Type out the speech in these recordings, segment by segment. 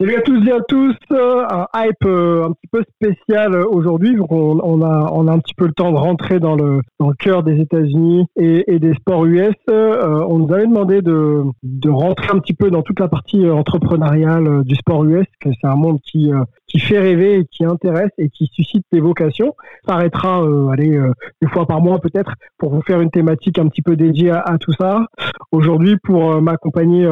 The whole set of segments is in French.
Salut à tous et à tous, euh, un hype euh, un petit peu spécial euh, aujourd'hui, on, a on a un petit peu le temps de rentrer dans le dans le cœur des États-Unis et, des sports US. On nous avait demandé de de rentrer un petit peu dans toute la partie entrepreneuriale du sport US, que c'est un monde qui qui fait rêver et qui intéresse et qui suscite des vocations. Ça arrêtera allez une fois par mois peut-être pour vous faire une thématique un petit peu dédiée à, tout ça. Aujourd'hui pour m'accompagner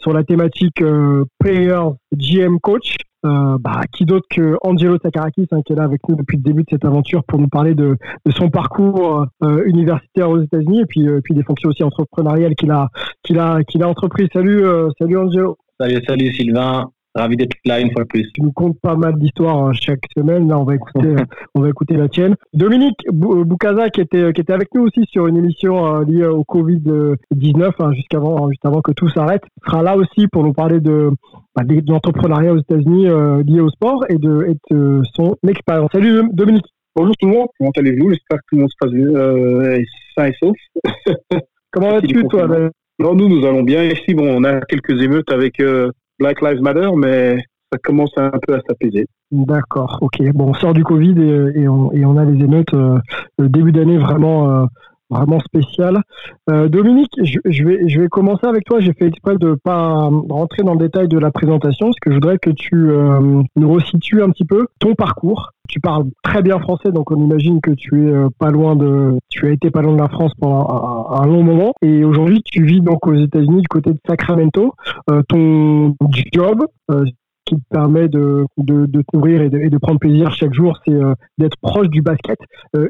sur la thématique euh, Players GM Coach. Euh, bah, qui d'autre que Angelo Sakarakis hein, qui est là avec nous depuis le début de cette aventure pour nous parler de, son parcours euh, universitaire aux États-Unis et puis, euh, puis des fonctions aussi entrepreneuriales qu'il a qu'il entrepris. Salut salut Angelo. Salut, salut Sylvain. Ravi d'être là une fois de plus. Tu nous comptes pas mal d'histoires hein, chaque semaine. Là, on va écouter, euh, on va écouter la tienne. Dominique euh, Boukaza, qui était, qui était avec nous aussi sur une émission euh, liée au Covid 19, hein, jusqu'avant, juste avant que tout s'arrête, sera là aussi pour nous parler de, bah, de l'entrepreneuriat aux États-Unis euh, lié au sport et de, et de son expérience. Salut Dominique. Bonjour tout le monde, comment allez-vous? J'espère que tout le monde se passe bien, euh, sain et sauf. Comment vas-tu toi. Non, nous, nous allons bien. Ici, bon, on a quelques émeutes avec euh, Black Lives Matter, mais ça commence un peu à s'apaiser. D'accord, ok. Bon, on sort du Covid et, et, on, a les émeutes euh, le début d'année vraiment, euh, vraiment spécial. Euh, Dominique, je, vais, je vais commencer avec toi. J'ai fait exprès de pas rentrer dans le détail de la présentation, parce que je voudrais que tu euh, nous resitues un petit peu ton parcours. Tu parles très bien français, donc on imagine que tu es euh, pas loin de, tu as été pas loin de la France pendant un, long moment, et aujourd'hui tu vis donc aux États-Unis du côté de Sacramento. Ton job, qui te permet de, de, de te nourrir et de, de prendre plaisir chaque jour, c'est d'être proche du basket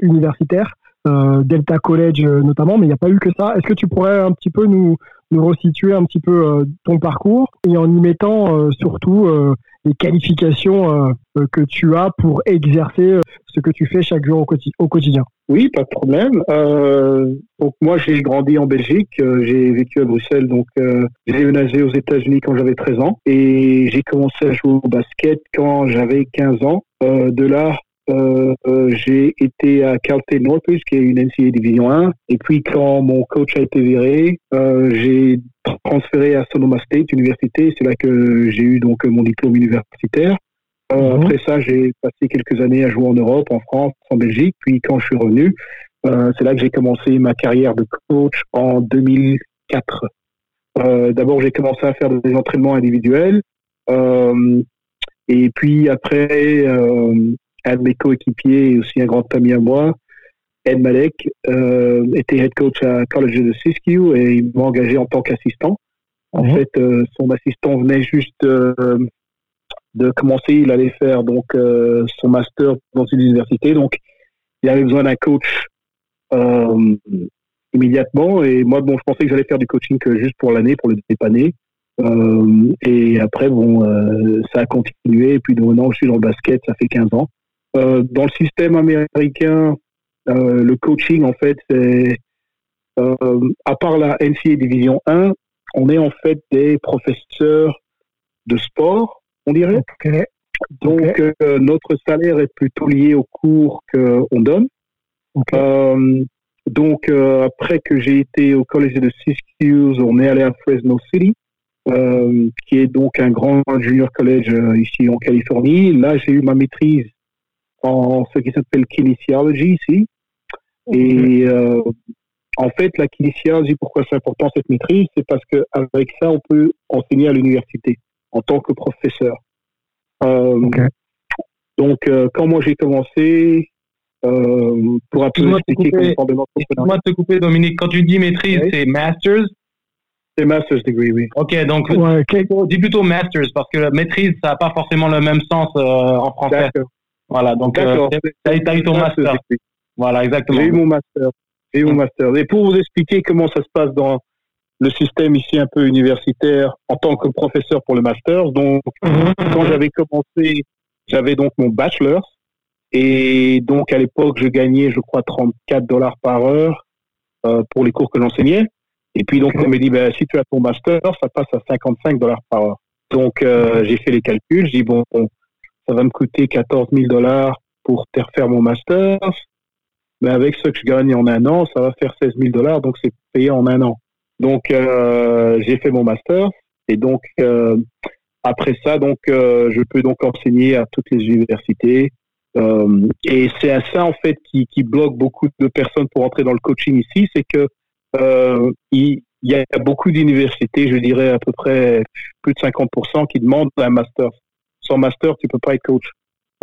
universitaire, Delta College euh, notamment, mais il n'y a pas eu que ça. Est-ce que tu pourrais un petit peu nous, nous resituer un petit peu euh, ton parcours et en y mettant euh, surtout euh, les qualifications euh, euh, que tu as pour exercer euh, ce que tu fais chaque jour au, quoti- au quotidien? Oui, pas de problème. Euh, donc moi, j'ai grandi en Belgique, euh, j'ai vécu à Bruxelles, donc euh, j'ai déménagé aux États-Unis quand j'avais 13 ans et j'ai commencé à jouer au basket quand j'avais 15 ans. Euh, de là, euh, euh, j'ai été à Carleton Northwich, qui est une NCAA Division 1. Et puis quand mon coach a été viré, euh, j'ai transféré à Sonoma State Université. C'est là que j'ai eu donc mon diplôme universitaire. Mhm. Après ça, j'ai passé quelques années à jouer en Europe, en France, en Belgique. Puis quand je suis revenu, c'est là que j'ai commencé ma carrière de coach en 2004. Euh, D'abord, j'ai commencé à faire des entraînements individuels. Et puis après, un de mes coéquipiers et aussi un grand ami à moi, Ed Malek, euh, était head coach à College de Siskiyou et il m'a engagé en tant qu'assistant. En Mhm. fait, euh, son assistant venait juste euh, de commencer. Il allait faire donc son master dans une université, donc il avait besoin d'un coach immédiatement. Et moi, bon, je pensais que j'allais faire du coaching juste pour l'année, pour le dépanner. Et après, bon, ça a continué. Et puis maintenant, je suis dans le basket, ça fait 15 ans. Euh, dans le système américain, euh, le coaching, en fait, c'est euh, à part la NCAA Division 1, on est en fait des professeurs de sport, on dirait. Donc, notre salaire est plutôt lié aux cours qu'on donne. Donc, après que j'ai été au collège de Siskiyou, on est allé à Fresno City, euh, qui est donc un grand junior college euh, ici en Californie. Là, j'ai eu ma maîtrise en ce qui s'appelle kinesiology ici. Et euh, en fait, la kinesiology, pourquoi c'est important cette maîtrise, c'est parce qu'avec ça, on peut enseigner à l'université en tant que professeur. Euh. Donc, euh, quand moi j'ai commencé, euh, pour un peu Excuse-moi expliquer couper. comment. Excuse-moi de te couper, Dominique. Quand tu dis maîtrise, Oui. c'est master's? C'est master's degree, oui. Ok, donc Ouais, dis plutôt master's parce que maîtrise, ça n'a pas forcément le même sens euh, en français. D'accord. Voilà, donc euh, eu ton master. Voilà, exactement. J'ai eu mon master. J'ai eu mon master. Et pour vous expliquer comment ça se passe dans le système ici un peu universitaire en tant que professeur pour le master, donc quand j'avais commencé, j'avais donc mon bachelor. Et donc à l'époque, je gagnais, je crois, 34 dollars par heure euh, pour les cours que j'enseignais. Et puis donc on me dit, ben, si tu as ton master, ça passe à 55 dollars par heure. Donc euh, j'ai fait les calculs. Je dis bon, bon, ça va me coûter 14 000 dollars pour faire mon master. Mais avec ce que je gagne en un an, ça va faire 16 000 dollars, donc c'est payé en un an. Donc euh, j'ai fait mon master et donc euh, après ça, donc euh, je peux donc enseigner à toutes les universités. Et c'est à ça en fait qui, bloque beaucoup de personnes pour entrer dans le coaching ici, c'est que il, il y a beaucoup d'universités, je dirais à peu près plus de 50% qui demandent un master. Sans master, tu peux pas être coach.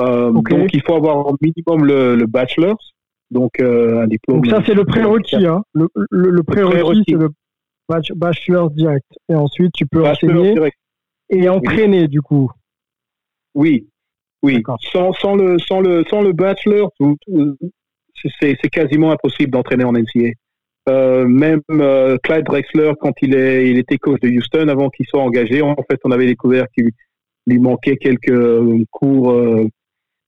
Euh. Donc il faut avoir au minimum le, le bachelor, donc euh, un diplôme. Donc ça, c'est le prérequis. Hein. Le, le, le prérequis, c'est le bach- bachelor direct. Et ensuite, tu peux Bachelor enseigner direct. et entraîner, du coup. Oui, oui. Sans, sans le sans le sans le bachelor, c'est c'est quasiment impossible d'entraîner en NCA. Euh, même euh, Clyde Drexler, quand il est il était coach de Houston, avant qu'il soit engagé, en fait, on avait découvert qu'il lui manquait quelques euh, cours euh,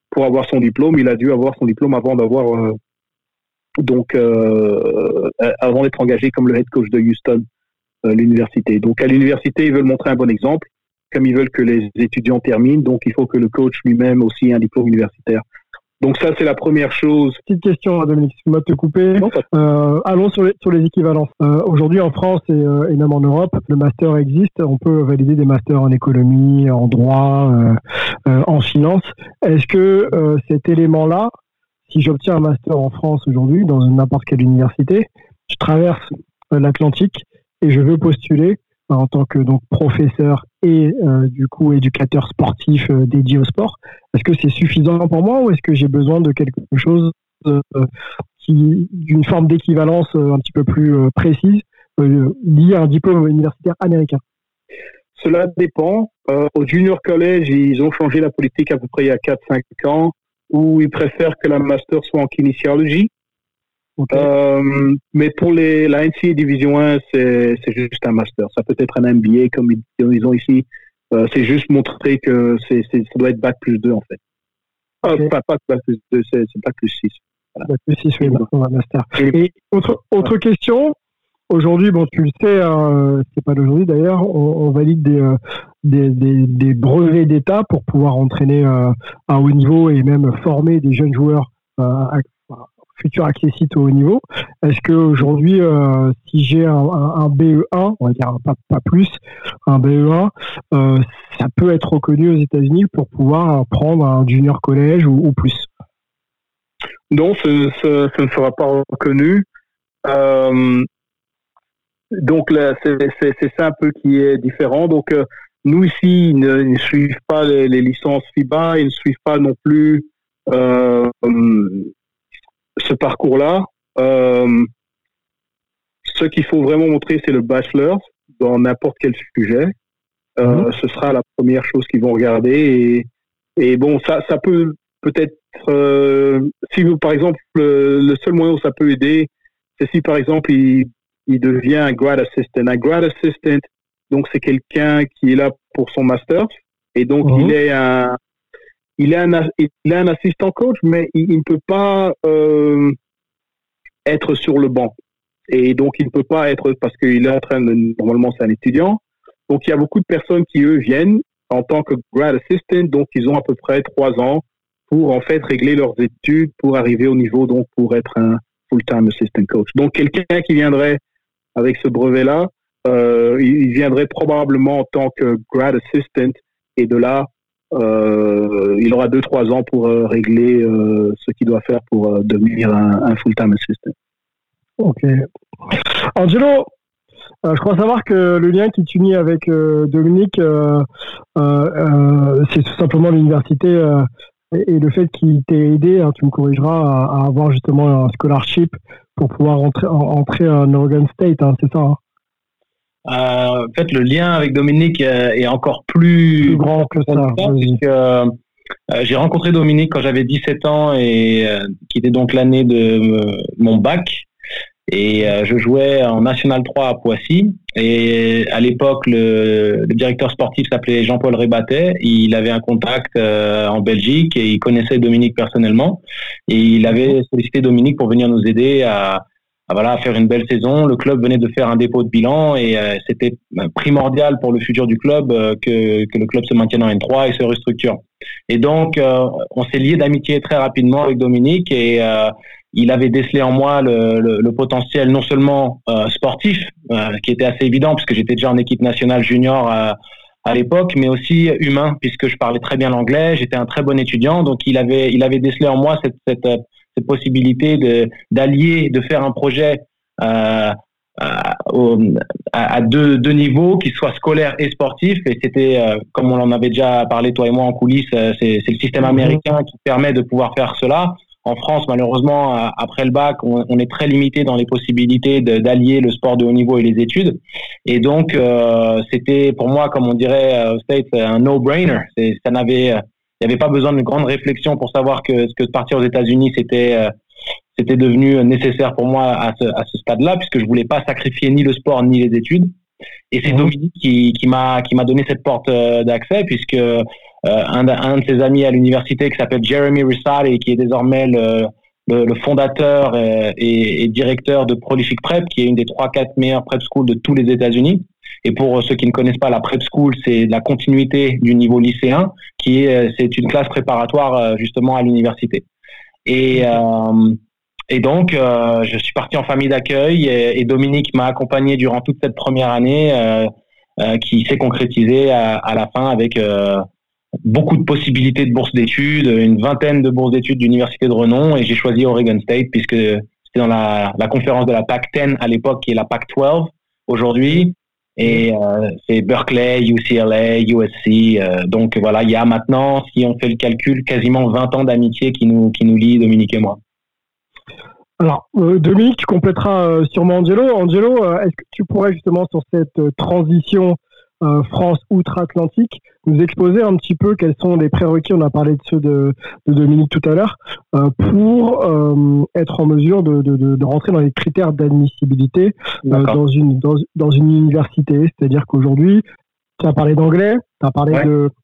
pour avoir son diplôme. Il a dû avoir son diplôme avant d'avoir euh, donc avant d'être engagé comme le head coach de Houston, l'université. Donc à l'université, ils veulent montrer un bon exemple comme ils veulent que les étudiants terminent, donc il faut que le coach lui-même aussi ait un diplôme universitaire. Donc ça, c'est la première chose. Petite question, hein, Dominique, excuse-moi de te couper. Non, Euh, allons sur les, sur les équivalences. Euh, Aujourd'hui, en France et, euh, et même en Europe, le master existe. On peut valider des masters en économie, en droit, en finance. Est-ce que cet élément-là, si j'obtiens un master en France aujourd'hui, dans n'importe quelle université, je traverse l'Atlantique et je veux postuler en tant que donc professeur et euh, du coup éducateur sportif euh, dédié au sport. Est-ce que c'est suffisant pour moi ou est-ce que j'ai besoin de quelque chose euh, qui d'une forme d'équivalence un petit peu plus précise liée à un diplôme universitaire américain? Cela dépend. Au junior college, ils ont changé la politique à peu près il y a 4-5 ans, où ils préfèrent que la master soit en kinesiology. Euh, mais pour les, la NCAA Division 1, c'est juste un master. Ça peut être un MBA comme ils, ils ont ici. Euh, c'est juste montrer que c'est ça doit être bac plus 2 en fait. Ah, Ok. pas, pas bac plus 2, c'est bac plus 6. Bah, plus six, oui, Voilà. master. Et- Et autre, autre question, aujourd'hui, bon, tu le sais, hein, c'est pas d'aujourd'hui d'ailleurs, on, on valide des, euh, des, des, des brevets d'État pour pouvoir entraîner euh, à haut niveau et même former des jeunes joueurs euh, à- futurs accessibles au haut niveau. Est-ce qu'aujourd'hui, euh, si j'ai un, un, un BE1, on va dire pas, plus, un BE1, euh, ça peut être reconnu aux États-Unis pour pouvoir prendre un junior collège ou, plus? Non, ce, ne sera pas reconnu. Euh, donc là, c'est ça un peu qui est différent. Donc euh, nous ici, ils ne, suivent pas les, licences FIBA, ils ne suivent pas non plus ce parcours-là. Euh, ce qu'il faut vraiment montrer, c'est le bachelor dans n'importe quel sujet. Euh, Ce sera la première chose qu'ils vont regarder. Et, et bon, ça, ça peut peut-être euh, si vous, par exemple, le, seul moyen où ça peut aider, c'est si par exemple il, il devient un grad assistant. Un grad assistant, donc c'est quelqu'un qui est là pour son master et donc Mhm. il est un il est un il est un assistant coach, mais il, ne peut pas euh, être sur le banc et donc il ne peut pas être parce qu'il est en train de normalement c'est un étudiant. Donc il y a beaucoup de personnes qui eux viennent en tant que grad assistant, donc ils ont à peu près trois ans pour en fait régler leurs études pour arriver au niveau donc pour être un full-time assistant coach. Donc quelqu'un qui viendrait avec ce brevet-là, euh, il viendrait probablement en tant que grad assistant et de là euh, il aura deux trois ans pour euh, régler euh, ce qu'il doit faire pour devenir un, full-time assistant. Ok. Angelo, je crois savoir que le lien qui t'unit avec Dominique, c'est tout simplement l'université et, le fait qu'il t'ait aidé, hein, tu me corrigeras, à, avoir justement un scholarship pour pouvoir entrer, entrer à Oregon State, hein, c'est ça hein? En fait, le lien avec Dominique est encore plus, grand que ça. j'ai rencontré Dominique quand j'avais 17 ans et qui était donc l'année de mon bac. Et euh, je jouais en National 3 à Poissy. Et à l'époque, le, directeur sportif s'appelait Jean-Paul Rébatet. Il avait un contact euh, en Belgique et il connaissait Dominique personnellement. Et il avait sollicité Dominique pour venir nous aider à, voilà, à faire une belle saison. Le club venait de faire un dépôt de bilan et euh, c'était primordial pour le futur du club que, que, le club se maintienne en N3 et se restructure. Et donc, on s'est lié d'amitié très rapidement avec Dominique et il avait décelé en moi le, le, potentiel non seulement euh, sportif, euh, qui était assez évident puisque j'étais déjà en équipe nationale junior euh, à l'époque, mais aussi humain puisque je parlais très bien l'anglais, j'étais un très bon étudiant, donc il avait il avait décelé en moi cette cette, cette possibilité de d'allier, de faire un projet à, à, deux, deux, niveaux, qui soit scolaire et sportif. Et c'était, comme on en avait déjà parlé toi et moi en coulisses, c'est le système mhm. américain qui permet de pouvoir faire cela. En France, malheureusement, après le bac, on, est très limité dans les possibilités d'allier le sport de haut niveau et les études. Et donc, euh, c'était pour moi, comme on dirait euh, au States, un no-brainer. Ça n'avait, il n'y avait pas besoin de grande réflexion pour savoir que, que partir aux États-Unis, c'était euh, c'était devenu nécessaire pour moi à ce, à ce stade-là, puisque je voulais pas sacrifier ni le sport ni les études. Et c'est mmh. Dominique qui, qui m'a qui m'a donné cette porte d'accès, puisque euh, un, un, de ses amis à l'université qui s'appelle Jeremy et qui est désormais le, le, fondateur et, et, directeur de Prolific Prep, qui est une des trois quatre meilleures prep schools de tous les États-Unis. Et pour ceux qui ne connaissent pas la prep school, c'est la continuité du niveau lycéen, qui est c'est une classe préparatoire euh, justement à l'université. Et euh, et donc, euh, je suis parti en famille d'accueil et, et Dominique m'a accompagné durant toute cette première année, euh, euh qui s'est concrétisée à, à, la fin avec beaucoup de possibilités de bourses d'études, une vingtaine de bourses d'études d'université de renom, et j'ai choisi Oregon State puisque c'était dans la, la, conférence de la PAC 10 à l'époque, qui est la PAC 12 aujourd'hui. Et euh, c'est Berkeley, UCLA, USC. Euh, donc voilà, il y a maintenant, si on fait le calcul, quasiment 20 ans d'amitié qui nous, qui nous lie, Dominique et moi. Alors, euh, Dominique, tu compléteras sûrement Angelo. Angelo, est-ce que tu pourrais justement sur cette transition euh, France outre-Atlantique, nous exposer un petit peu quels sont les prérequis, on a parlé de ceux de, Dominique tout à l'heure, euh, pour euh, être en mesure de, de, rentrer dans les critères d'admissibilité dans, une, dans, une université. C'est-à-dire qu'aujourd'hui, tu as parlé d'anglais, tu as parlé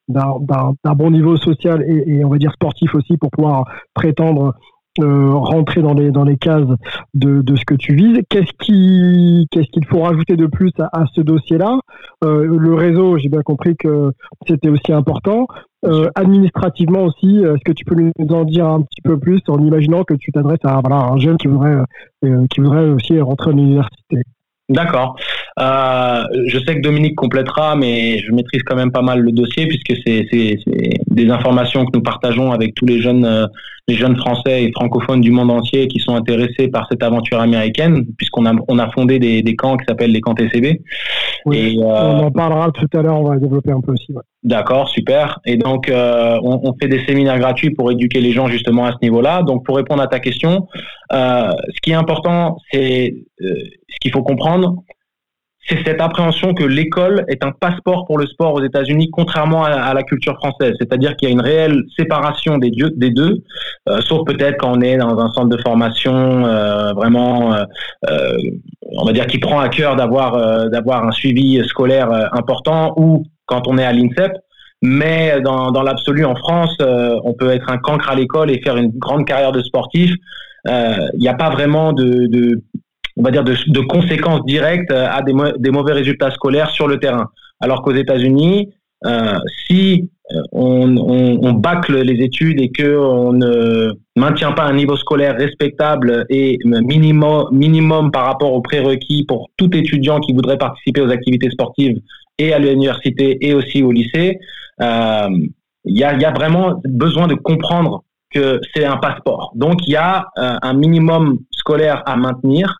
d'un bon niveau social et, et, on va dire sportif aussi pour pouvoir prétendre euh, rentrer dans les dans les cases de, de ce que tu vises. Qu'est-ce qui qu'est-ce qu'il faut rajouter de plus à, ce dossier-là? Euh, Le réseau, j'ai bien compris que c'était aussi important. Euh, administrativement aussi, est-ce que tu peux nous en dire un petit peu plus en imaginant que tu t'adresses à voilà, un jeune qui voudrait qui voudrait aussi rentrer à l'université D'accord. Euh, je sais que Dominique complétera, mais je maîtrise quand même pas mal le dossier puisque c'est des informations que nous partageons avec tous les jeunes, euh, les jeunes français et francophones du monde entier qui sont intéressés par cette aventure américaine, puisqu'on a, on a fondé des, des camps qui s'appellent les camps TCB. et, euh, on en parlera tout à l'heure, on va développer un peu aussi. D'accord, super. Et donc, euh, on, on, fait des séminaires gratuits pour éduquer les gens justement à ce niveau-là. Donc, pour répondre à ta question, euh, ce qui est important, c'est ce qu'il faut comprendre, c'est cette appréhension que l'école est un passeport pour le sport aux États-Unis, contrairement à, la culture française. C'est-à-dire qu'il y a une réelle séparation des, deux, euh, sauf peut-être quand on est dans un centre de formation euh, vraiment, euh, on va dire, qui prend à cœur d'avoir d'avoir un suivi scolaire important, ou quand on est à l'INSEP. Mais dans, dans l'absolu, en France, on peut être un cancre à l'école et faire une grande carrière de sportif. Il n'y a pas vraiment de on va dire, de, de conséquences directes euh, à des, des, mauvais résultats scolaires sur le terrain. Alors qu'aux États-Unis, euh, si euh, on, on, on, bâcle les études et que on ne maintient pas un niveau scolaire respectable et minimum, minimum par rapport aux prérequis pour tout étudiant qui voudrait participer aux activités sportives et à l'université et aussi au lycée, euh, il y, a, y, a, vraiment besoin de comprendre que c'est un passeport. Donc il y a un minimum scolaire à maintenir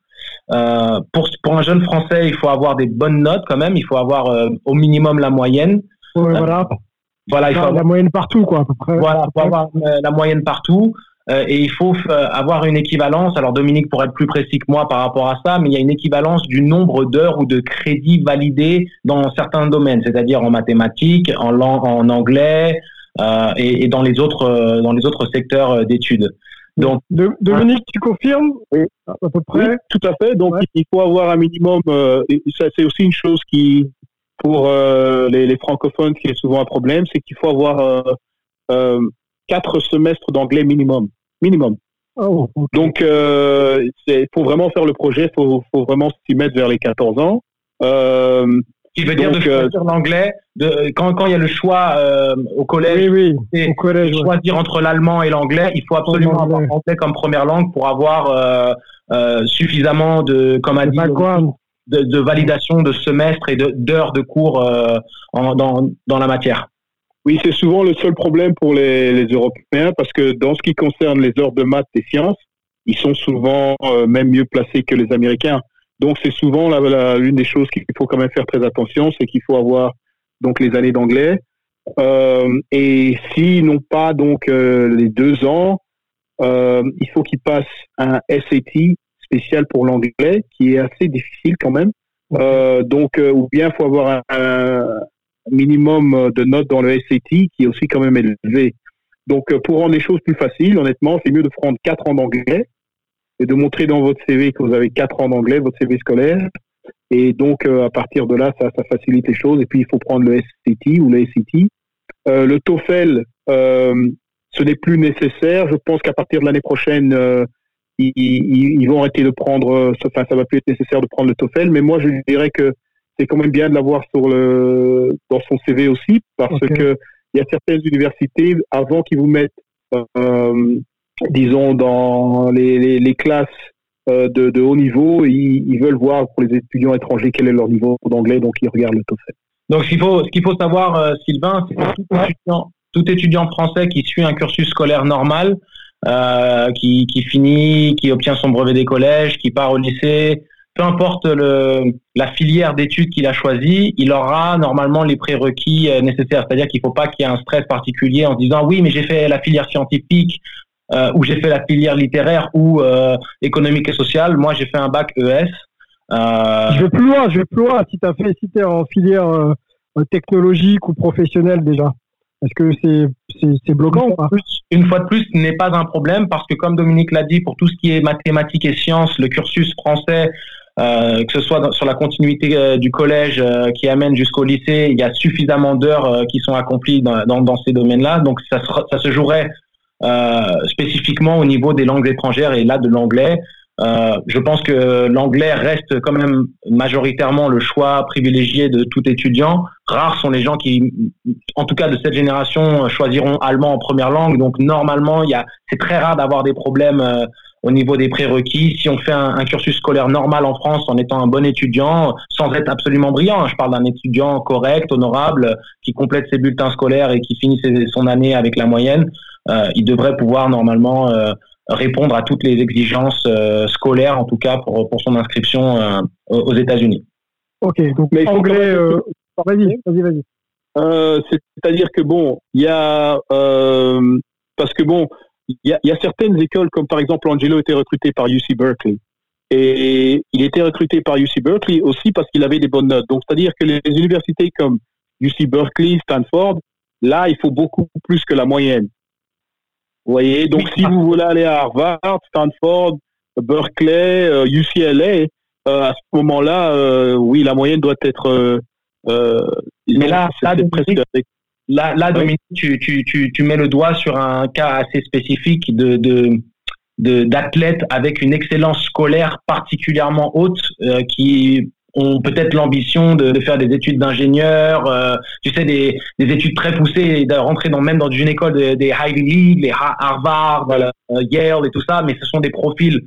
euh, pour, pour un jeune français, il faut avoir des bonnes notes quand même. Il faut avoir euh, au minimum la moyenne. voilà. Voilà, il faut la avoir, moyenne partout, quoi, à peu près. voilà, faut avoir euh, la moyenne partout. euh, et il faut euh, avoir une équivalence. Alors Dominique pourrait être plus précis que moi par rapport à ça, mais il y a une équivalence du nombre d'heures ou de crédits validés dans certains domaines, c'est-à-dire en mathématiques, en, lang- en anglais euh, et, et dans les autres euh, dans les autres secteurs euh, d'études. Donc De- Dominique, tu confirmes Oui. À peu Oui, près tout à fait. Donc, Ouais. il faut avoir un minimum. euh, ça, c'est aussi une chose qui, pour euh, les, les francophones, qui est souvent un problème, c'est qu'il faut avoir euh, euh, quatre semestres d'anglais minimum. Minimum. Oh, ok. Donc, euh, c'est pour vraiment faire le projet, faut, faut vraiment s'y mettre vers les 14 ans. Euh, qui veut dire Donc, de choisir l'anglais. De, quand, quand il y a le choix euh, au collège, Oui, oui, c'est au collège. ouais. choisir entre l'allemand et l'anglais, il faut absolument avoir l'anglais comme première langue pour avoir euh, euh, suffisamment de, comme a dit, de, de validation de semestre et de- d'heures de, cours euh, en- dans, dans la matière. oui, c'est souvent le seul problème pour les, les Européens parce que dans ce qui concerne les heures de maths et sciences, ils sont souvent euh, même mieux placés que les Américains. Donc, c'est souvent l'une des choses qu'il faut quand même faire très attention, c'est qu'il faut avoir donc les années d'anglais. Euh, et s'ils n'ont pas donc euh, les deux ans, euh, il faut qu'ils passent un SAT spécial pour l'anglais, qui est assez difficile quand même. Euh, donc, euh, ou bien il faut avoir un, un minimum de notes dans le SAT, qui est aussi quand même élevé. Donc, euh, pour rendre les choses plus faciles, honnêtement, c'est mieux de prendre quatre ans d'anglais et de montrer dans votre CV que vous avez quatre ans d'anglais, votre CV scolaire. Et donc, euh, à partir de là, ça, ça facilite les choses. Et puis, il faut prendre le SAT ou le SAT. Euh, le TOEFL, euh, ce n'est plus nécessaire. Je pense qu'à partir de l'année prochaine, ils, ils- ils vont arrêter de prendre, enfin, ça va plus être nécessaire de prendre le TOEFL. Mais moi, je dirais que c'est quand même bien de l'avoir sur le, dans son CV aussi, parce Ok. que il y a certaines universités, avant qu'ils vous mettent, euh, disons, dans les, les, les classes euh, de, de haut niveau, ils, ils veulent voir pour les étudiants étrangers quel est leur niveau d'anglais, donc ils regardent le TOEFL. Donc, ce qu'il faut, ce qu'il faut savoir, euh, Sylvain, c'est que tout étudiant, tout étudiant français qui suit un cursus scolaire normal, euh, qui, qui finit, qui obtient son brevet des collèges, qui part au lycée, peu importe le, la filière d'études qu'il a choisie, il aura normalement les prérequis euh, nécessaires. C'est-à-dire qu'il ne faut pas qu'il y ait un stress particulier en se disant oui, mais j'ai fait la filière scientifique euh, ou j'ai fait la filière littéraire ou euh, économique et sociale. Moi, j'ai fait un bac ES. Euh, Je vais plus loin, je vais plus loin. Si tu as fait, si en filière technologique ou professionnelle déjà, est-ce que c'est c'est c'est bloquant ou pas? Plus- une fois de plus, ce n'est pas un problème parce que, comme Dominique l'a dit, pour tout ce qui est mathématiques et sciences, le cursus français, euh, que ce soit dans- sur la continuité euh, du collège euh, qui amène jusqu'au lycée, il y a suffisamment d'heures qui sont accomplies dans, dans, dans ces domaines-là. Donc, ça, ça se jouerait spécifiquement au niveau des langues étrangères et là de l'anglais. Euh, je pense que l'anglais reste quand même majoritairement le choix privilégié de tout étudiant. Rares sont les gens qui, en tout cas de cette génération, choisiront allemand en première langue. Donc normalement, il y a, c'est très rare d'avoir des problèmes euh, au niveau des prérequis. Si on fait un, un cursus scolaire normal en France en étant un bon étudiant, sans être absolument brillant, hein, je parle d'un étudiant correct, honorable, qui complète ses bulletins scolaires et qui finit ses- son année avec la moyenne, euh, il devrait pouvoir normalement euh, répondre à toutes les exigences euh, scolaires, en tout cas pour, pour son inscription euh, aux États-Unis. Ok, donc Mais il faut anglais. euh, Vas-y, vas-y, vas-y. Euh, C'est-à-dire que bon, il y a euh, parce que bon, il y a, il y a certaines écoles comme par exemple Angelo était recruté par UC Berkeley et il était recruté par UC Berkeley aussi parce qu'il avait des bonnes notes. Donc c'est-à-dire que les universités comme UC Berkeley, Stanford, là il faut beaucoup plus que la moyenne. Vous voyez, donc si vous voulez aller à Harvard, Stanford, Berkeley, euh, UCLA, euh, à ce moment-là, euh, oui, la moyenne doit être. euh, euh, Mais là- là, presque avec- Là, là Oui. Dominique, tu, tu, tu, tu mets le doigt sur un cas assez spécifique de, de, de- d'athlètes avec une excellence scolaire particulièrement haute euh, qui ont peut-être l'ambition de, de faire des études d'ingénieur, euh, tu sais, des, des études très poussées, et de rentrer dans, même dans une école des, des Ivy League, les Ha- Harvard, euh, Yale et tout ça, mais ce sont des profils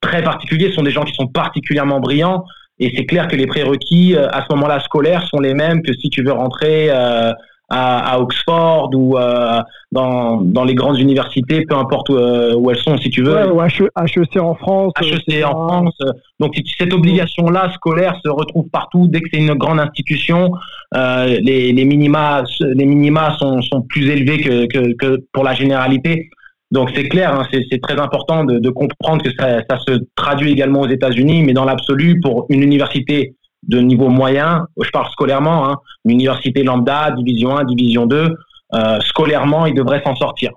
très particuliers, ce sont des gens qui sont particulièrement brillants. Et c'est clair que les prérequis euh, à ce moment-là scolaires sont les mêmes que si tu veux rentrer euh, à, à Oxford ou euh, dans, dans les grandes universités, peu importe où, euh, où elles sont, si tu veux. Ouais, ou HEC en France. HEC en France. Donc cette obligation-là scolaire se retrouve partout. Dès que c'est une grande institution, euh, les, les minima, les minima sont, sont plus élevés que, que, que pour la généralité. Donc c'est clair, hein, c'est très important de, de, comprendre que ça, ça, se traduit également aux États-Unis, mais dans l'absolu, pour une université de niveau moyen, je parle scolairement, hein, université lambda, division 1, division 2, euh, scolairement, ils devraient s'en sortir.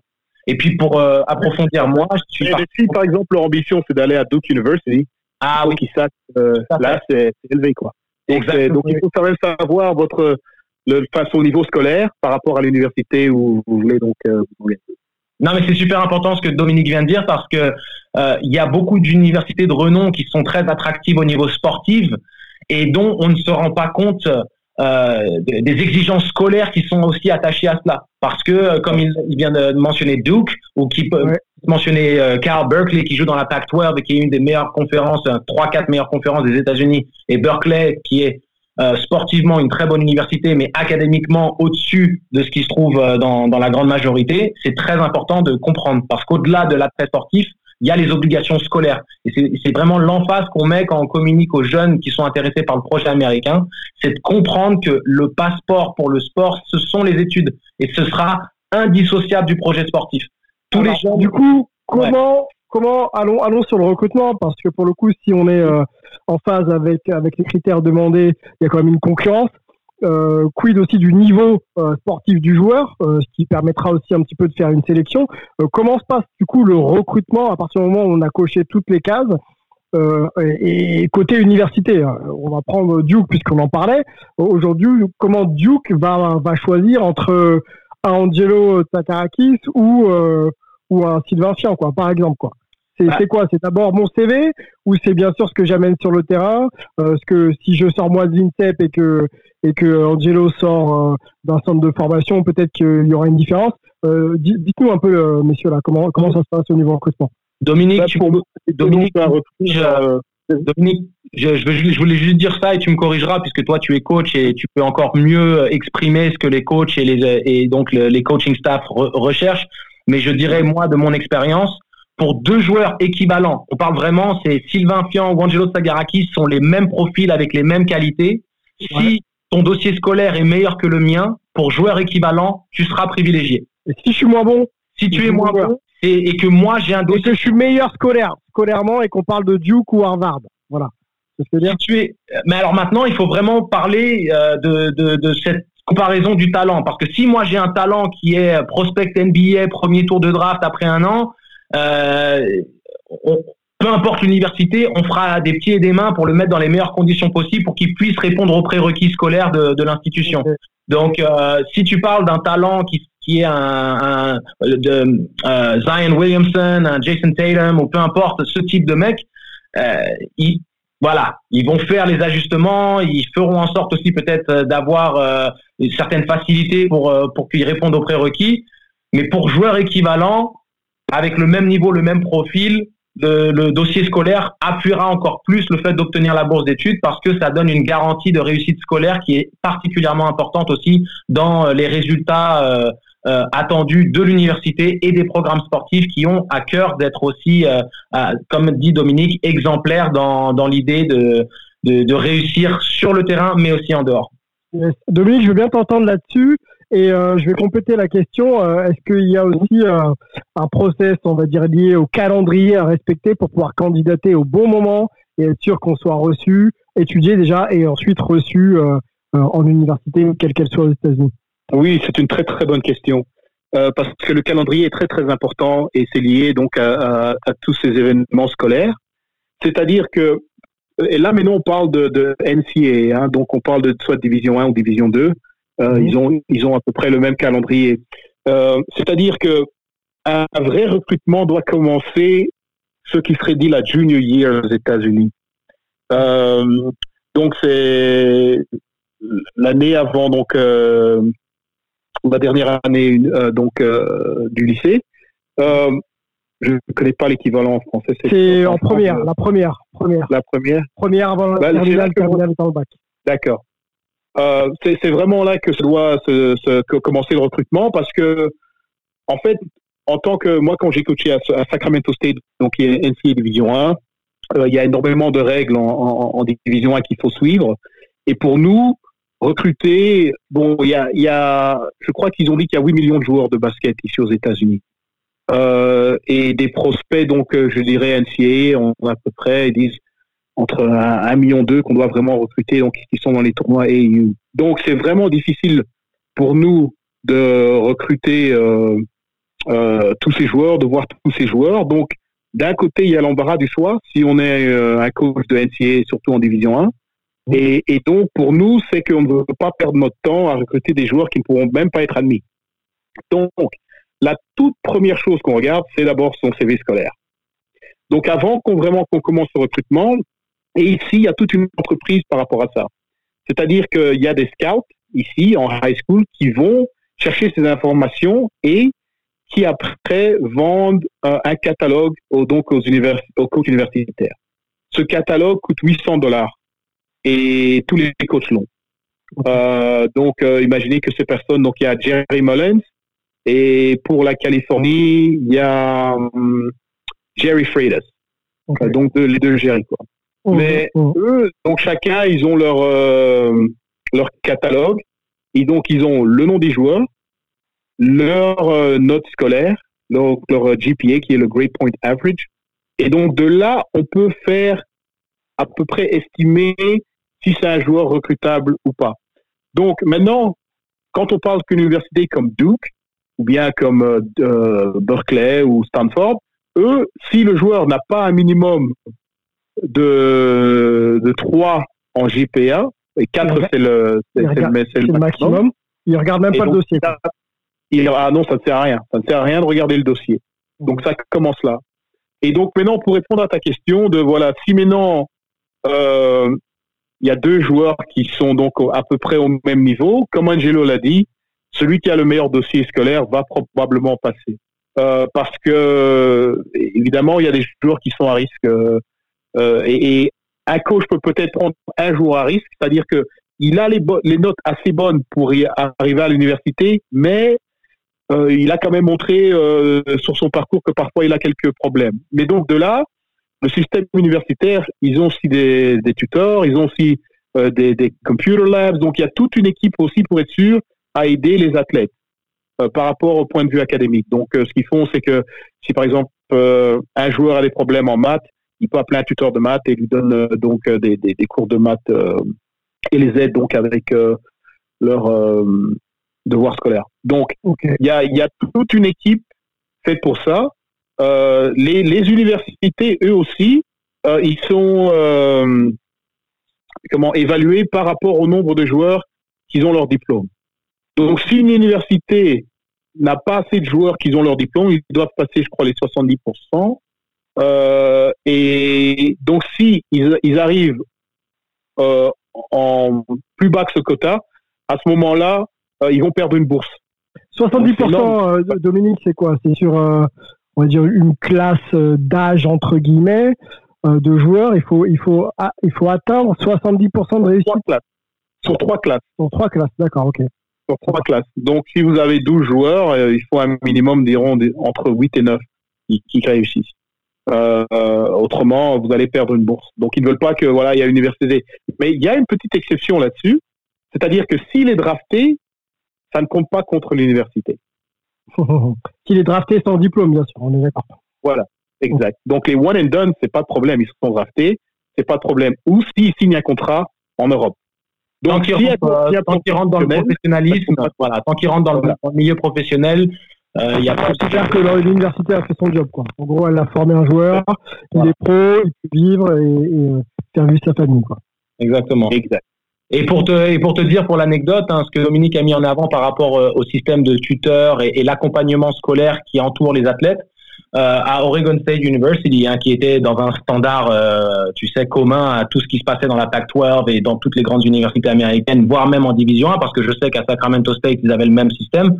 Et puis pour euh, approfondir, moi, je suis. Mais si par exemple leur ambition c'est d'aller à Duke University, ah oui, qui euh, là c'est élevé quoi. Donc, donc, il faut quand même savoir votre le façon niveau scolaire par rapport à l'université où vous voulez donc vous voulez. Non, mais c'est super important ce que Dominique vient de dire parce que euh, il y a beaucoup d'universités de renom qui sont très attractives au niveau sportif et dont on ne se rend pas compte euh, des exigences scolaires qui sont aussi attachées à cela. Parce que, euh, comme il, vient de mentionner Duke, ou qui peut mentionner euh, Carl Berkeley, qui joue dans la Pac-12 et qui est une des meilleures conférences, trois, quatre meilleures conférences des États-Unis, et Berkeley, qui est euh, sportivement une très bonne université, mais académiquement au-dessus de ce qui se trouve dans, dans la grande majorité, c'est très important de comprendre. Parce qu'au-delà de l'attrait sportif, il y a les obligations scolaires. Et c'est vraiment l'emphase qu'on met quand on communique aux jeunes qui sont intéressés par le projet américain, c'est de comprendre que le passeport pour le sport, ce sont les études. Et ce sera indissociable du projet sportif. Tous les gens. Du coup, comment, comment allons, allons sur le recrutement? Parce que pour le coup, si on est euh, en phase avec, avec les critères demandés, il y a quand même une concurrence. Euh, quid aussi du niveau euh, sportif du joueur, euh, ce qui permettra aussi un petit peu de faire une sélection. Comment se passe du coup le recrutement à partir du moment où on a coché toutes les cases et, côté université, hein, on va prendre Duke puisqu'on en parlait. Aujourd'hui, comment Duke va, choisir entre un Angelo Takarakis ou un Sylvain Fian, par exemple. C'est bah. quoi? C'est d'abord mon CV ou c'est bien sûr ce que j'amène sur le terrain? Euh, Ce que si je sors moi d'INSEP et que et que Angelo sort euh, d'un centre de formation, peut-être qu'il y aura une différence. Euh, dites-nous un peu, euh, messieurs là, comment comment ça se passe au niveau recrutement? Dominique, tu, Dominique, je, Dominique, je, je, voulais juste dire ça et tu me corrigeras puisque toi tu es coach et tu peux encore mieux exprimer ce que les coachs et les et donc les coaching staff recherchent. Mais je dirais moi de mon expérience, pour deux joueurs équivalents, on parle vraiment, c'est Sylvain Fian ou Angelo Sagarakis sont les mêmes profils avec les mêmes qualités. Si ton dossier scolaire est meilleur que le mien, pour joueur équivalent, tu seras privilégié. Et si je suis moins bon Si tu es moins bon et, que moi j'ai un dossier. Et que je suis meilleur scolaire, scolairement et qu'on parle de Duke ou Harvard. Voilà. Si tu es... Mais alors maintenant, il faut vraiment parler euh, de, de, de cette comparaison du talent. Parce que si moi j'ai un talent qui est prospect NBA, premier tour de draft après un an, euh, peu importe l'université, on fera des pieds et des mains pour le mettre dans les meilleures conditions possibles pour qu'il puisse répondre aux prérequis scolaires de, de l'institution. Donc, euh, si tu parles d'un talent qui, qui est un, un de, euh, Zion Williamson, un Jason Tatum ou peu importe ce type de mec, euh, il, voilà, ils vont faire les ajustements, ils feront en sorte aussi peut-être d'avoir euh, une certaine facilité pour pour qu'ils répondent aux prérequis. Mais pour joueurs équivalents, avec le même niveau, le même profil, le, dossier scolaire appuiera encore plus le fait d'obtenir la bourse d'études parce que ça donne une garantie de réussite scolaire qui est particulièrement importante aussi dans euh, les résultats euh, euh, attendus de l'université et des programmes sportifs qui ont à cœur d'être aussi, comme dit Dominique, exemplaires dans, l'idée de, de réussir sur le terrain mais aussi en dehors. Dominique, je veux bien t'entendre là-dessus. Et euh, je vais compléter la question. Euh, est-ce qu'il y a aussi euh, un process, on va dire, lié au calendrier à respecter pour pouvoir candidater au bon moment et être sûr qu'on soit reçu, étudié déjà et ensuite reçu en université, quelle qu'elle soit aux États-Unis? Oui, c'est une très très bonne question. parce que le calendrier est très très important et c'est lié donc à, tous ces événements scolaires. C'est-à-dire que, et là maintenant on parle de, de NCA, hein, donc on parle de soit division 1 ou division 2. Euh, mhm. ils, ont, ils ont à peu près le même calendrier. Euh, c'est-à-dire que un, vrai recrutement doit commencer ce qui serait dit la junior year aux États-Unis. Euh, donc c'est l'année avant donc la dernière année donc du lycée. je ne connais pas l'équivalent en français. C'est en, première, la première, première. La première. Première avant la bah, terminale, terminale dans le bac. D'accord. Euh, c'est vraiment là que se doit commencer le recrutement parce que, en fait, en tant que moi, quand j'ai coaché à, Sacramento State, donc il y a NCAA Division 1, euh, il y a énormément de règles en, Division 1 qu'il faut suivre. Et pour nous, recruter, bon, il y a, je crois qu'ils ont dit qu'il y a 8 millions de joueurs de basket ici aux États-Unis. Euh, et des prospects, donc, je dirais NCAA, on à peu près, ils disent entre 1 million d'eux qu'on doit vraiment recruter, donc qui sont dans les tournois AU. Donc c'est vraiment difficile pour nous de recruter euh, euh, tous ces joueurs, de voir tous ces joueurs. Donc d'un côté il y a l'embarras du choix si on est euh, un coach de NCAA, surtout en Division 1. Et, et donc pour nous c'est qu'on ne veut pas perdre notre temps à recruter des joueurs qui ne pourront même pas être admis. Donc la toute première chose qu'on regarde, c'est d'abord son CV scolaire. Donc avant qu'on vraiment qu'on commence le recrutement, et ici, il y a toute une entreprise par rapport à ça. C'est-à-dire qu'il y a des scouts ici en high school qui vont chercher ces informations et qui après vendent un catalogue aux, donc aux, univers, aux coachs universitaires. Ce catalogue coûte 800 dollars et tous les coachs l'ont. Euh, donc, euh, imaginez que ces personnes, donc il y a Jerry Mullins et pour la Californie, il y a hum, Jerry Freitas. donc les deux Jerry quoi. Mmh, Mais eux, donc chacun, ils ont leur euh, leur catalogue. Et donc, ils ont le nom des joueurs, leur euh, note scolaire, donc leur GPA qui est le Grade Point Average. Et donc, de là, on peut faire à peu près estimer si c'est un joueur recrutable ou pas. Donc, maintenant, quand on parle qu'une université comme Duke, ou bien comme euh, Berkeley ou Stanford, eux, si le joueur n'a pas un minimum de, de 3 en JPA, et 4 c'est le, c'est, le, le, maximum. Il regarde même pas le dossier. Il, ah non, ça ne sert à rien. Ça ne sert à rien de regarder le dossier. Donc ça commence là. Et donc maintenant, pour répondre à ta question, de voilà, si maintenant euh, il y a deux joueurs qui sont donc à peu près au même niveau, comme Angelo l'a dit, celui qui a le meilleur dossier scolaire va probablement passer. Euh, parce que évidemment, il y a des joueurs qui sont à risque euh, euh, et, un coach peut peut-être prendre un jour à risque, c'est-à-dire que il a les, les, notes assez bonnes pour y arriver à l'université, mais euh, il a quand même montré euh, sur son parcours que parfois il a quelques problèmes. Mais donc de là, le système universitaire, ils ont aussi des, tuteurs, ils ont aussi des, computer labs, donc il y a toute une équipe aussi pour être sûr à aider les athlètes par rapport au point de vue académique. Donc ce qu'ils font, c'est que si par exemple un joueur a des problèmes en maths, il peut appeler un tuteur de maths et lui donne euh, donc euh, des, des, cours de maths euh, et les aide donc avec leur devoir scolaire. Donc, il y, a, y, a, toute une équipe faite pour ça. les, les, universités, eux aussi, ils sont comment évalués par rapport au nombre de joueurs qui ont leur diplôme. Donc, si une université n'a pas assez de joueurs qui ont leur diplôme, ils doivent passer, je crois, les 70%. Euh, et donc, si ils, arrivent euh, en plus bas que ce quota, à ce moment-là, euh, ils vont perdre une bourse. 70%, Dominique, c'est quoi? C'est sur, on va dire, une classe d'âge, entre guillemets, de joueurs. Il faut, il, faut, ah, il faut atteindre 70% de réussite. Sur trois classes. Sur trois classes, d'accord, ok. Sur trois classes. Donc, si vous avez 12 joueurs, il faut un minimum, diront, entre 8 et 9 qui, qui réussissent. Euh, autrement, vous allez perdre une bourse. Donc, ils ne veulent pas que voilà, il y a une université. Mais il y a une petite exception là-dessus, c'est-à-dire que s'il est drafté, ça ne compte pas contre l'université. s'il est drafté sans diplôme, bien sûr, on est d'accord. Voilà, exact. Donc les one and done, c'est pas de problème, ils sont draftés, c'est pas de problème. Ou s'ils signent un contrat en Europe. Donc, tant qu'ils rentrent, dans le professionnalisme, voilà, tant qu'ils rentrent dans le milieu professionnel, euh, il y a pas c'est clair que l'université a fait son job. Quoi. En gros, elle a formé un joueur, il est pro, il peut vivre et, et euh, faire vivre sa famille. Quoi. Exactement. Exact. Et pour te et pour te dire pour l'anecdote, hein, ce que Dominique a mis en avant par rapport euh, au système de tuteurs et, et l'accompagnement scolaire qui entoure les athlètes, euh, à Oregon State University, hein, qui était dans un standard, euh, tu sais, commun à tout ce qui se passait dans la Pac-12 et dans toutes les grandes universités américaines, voire même en Division 1, parce que je sais qu'à Sacramento State, ils avaient le même système.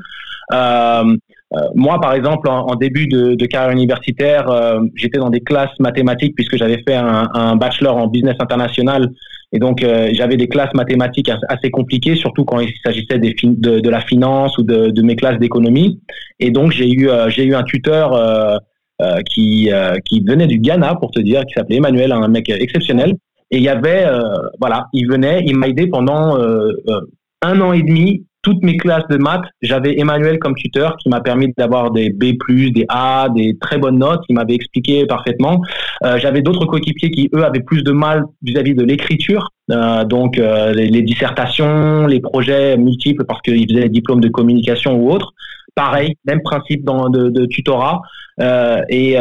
Euh, moi, par exemple, en, début de, carrière universitaire, euh, j'étais dans des classes mathématiques puisque j'avais fait un, bachelor en business international Et donc, euh, j'avais des classes mathématiques assez compliquées, surtout quand il s'agissait de, la finance ou de, mes classes d'économie. Et donc, j'ai eu, un tuteur qui, qui venait du Ghana, pour te dire, qui s'appelait Emmanuel, un mec exceptionnel. Et il y avait, voilà, il venait, il m'a aidé pendant un an et demi toutes mes classes de maths, j'avais Emmanuel comme tuteur qui m'a permis d'avoir des B+, des A, des très bonnes notes. Il m'avait expliqué parfaitement. Euh, j'avais d'autres coéquipiers qui, eux, avaient plus de mal vis-à-vis de l'écriture. Euh, donc, euh, les, dissertations, les projets multiples parce qu'ils faisaient des diplômes de communication ou autres. Pareil, même principe de tutorat. et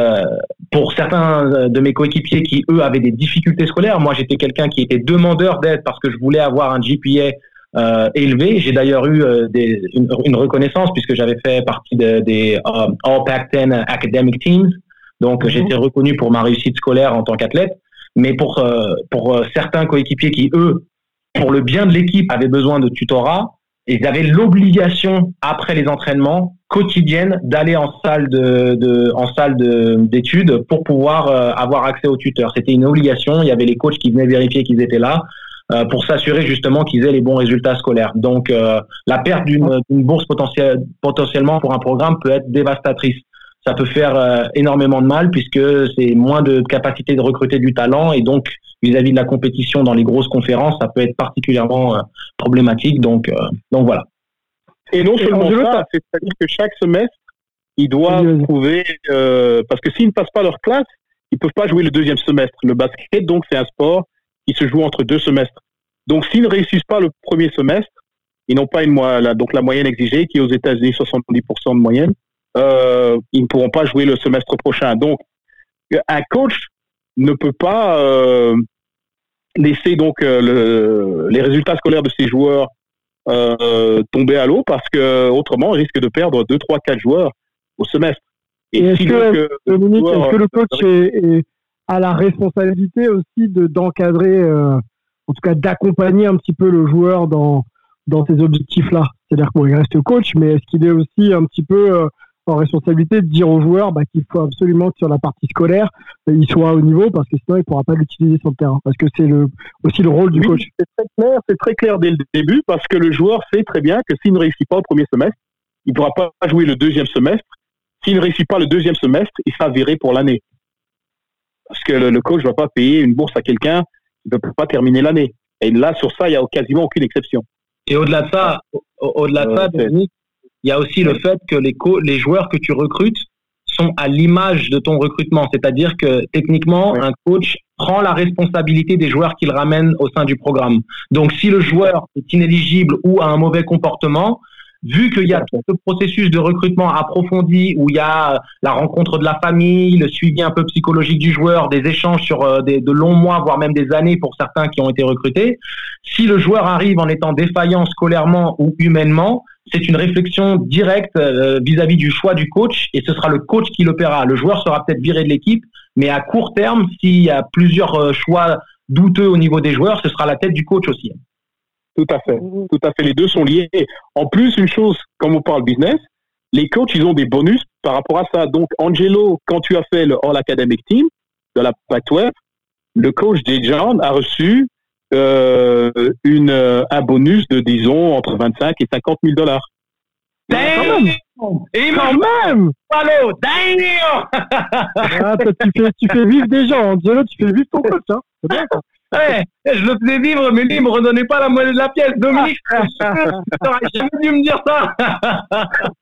pour certains de mes coéquipiers qui, eux, avaient des difficultés scolaires, moi, j'étais quelqu'un qui était demandeur d'aide parce que je voulais avoir un GPA euh, élevé. J'ai d'ailleurs eu euh, des, une, une, reconnaissance puisque j'avais fait partie de, des euh, All Pac-10 Academic Teams. Donc j'ai été reconnu pour ma réussite scolaire en tant qu'athlète. Mais pour, euh, pour certains coéquipiers qui, eux, pour le bien de l'équipe, avaient besoin de tutorat, ils avaient l'obligation, après les entraînements quotidiennes, d'aller en salle de, de en salle d'études pour pouvoir avoir accès au tuteur. C'était une obligation. Il y avait les coachs qui venaient vérifier qu'ils étaient là. Euh, pour s'assurer justement qu'ils aient les bons résultats scolaires. Donc euh, la perte d'une bourse potentielle, potentiellement pour un programme peut être dévastatrice. Ça peut faire euh, énormément de mal puisque c'est moins de capacité de recruter du talent et donc vis-à-vis de la compétition dans les grosses conférences, ça peut être particulièrement problématique. Donc, donc voilà. Et non seulement ça, c'est-à-dire que chaque semestre, ils doivent trouver, parce que s'ils ne passent pas leur classe, ils peuvent pas jouer le deuxième semestre. Le basket, donc, c'est un sport qui se joue entre deux semestres. Donc, s'ils ne réussissent pas le premier semestre, ils n'ont pas une moyenne, donc la moyenne exigée, qui est aux États-Unis 70% de moyenne, euh, ils ne pourront pas jouer le semestre prochain. Donc, un coach ne peut pas euh, laisser donc euh, le, les résultats scolaires de ses joueurs tomber à l'eau parce que autrement, il risque de perdre 2, 3, 4 joueurs au semestre. Et, est-ce que, est-ce que le coach est, a la responsabilité aussi de d'encadrer, euh, en tout cas d'accompagner un petit peu le joueur dans dans ces objectifs-là. C'est-à-dire qu'il reste coach, mais est-ce qu'il est aussi un petit peu euh, en responsabilité de dire au joueur bah, qu'il faut absolument que sur la partie scolaire, il soit au niveau parce que sinon il ne pourra pas l'utiliser sur le terrain. Parce que c'est le, aussi le rôle du coach. C'est très clair, c'est très clair dès le début parce que le joueur sait très bien que s'il ne réussit pas au premier semestre, il ne pourra pas jouer le deuxième semestre. S'il ne réussit pas le deuxième semestre, il sera viré pour l'année. Parce que le, coach ne va pas payer une bourse à quelqu'un qui ne peut pas terminer l'année. Et là, sur ça, il n'y a quasiment aucune exception. Et au-delà de ça, au-delà de ça, il y a aussi le fait que les, les joueurs que tu recrutes sont à l'image de ton recrutement. C'est-à-dire que techniquement, un coach prend la responsabilité des joueurs qu'il ramène au sein du programme. Donc si le joueur est inéligible ou a un mauvais comportement, vu qu'il y a tout ce processus de recrutement approfondi où il y a euh, la rencontre de la famille, le suivi un peu psychologique du joueur, des échanges sur euh, des, de longs mois, voire même des années pour certains qui ont été recrutés, si le joueur arrive en étant défaillant scolairement ou humainement, c'est une réflexion directe euh, vis-à-vis du choix du coach et ce sera le coach qui le paiera. Le joueur sera peut-être viré de l'équipe, mais à court terme, s'il y a plusieurs choix douteux au niveau des joueurs, ce sera la tête du coach aussi. Tout à fait. Tout à fait. Les deux sont liés. En plus, une chose, comme on parle business, les coachs, ils ont des bonus par rapport à ça. Donc, Angelo, quand tu as fait le All Academic Team de la Pac-12, le coach des John a reçu euh, une, euh, un bonus de, disons, entre 25 et 50 000 dollars. Damn! Et quand même! Allô, damn! ah, tu, fais, tu fais vivre des gens, Angelo, tu fais vivre ton coach. Hein. C'est bien, ça. Ouais, je le faisais vivre, mais lui, il me redonnait pas la moitié de la pièce. Dominique, t'aurais jamais dû me dire ça.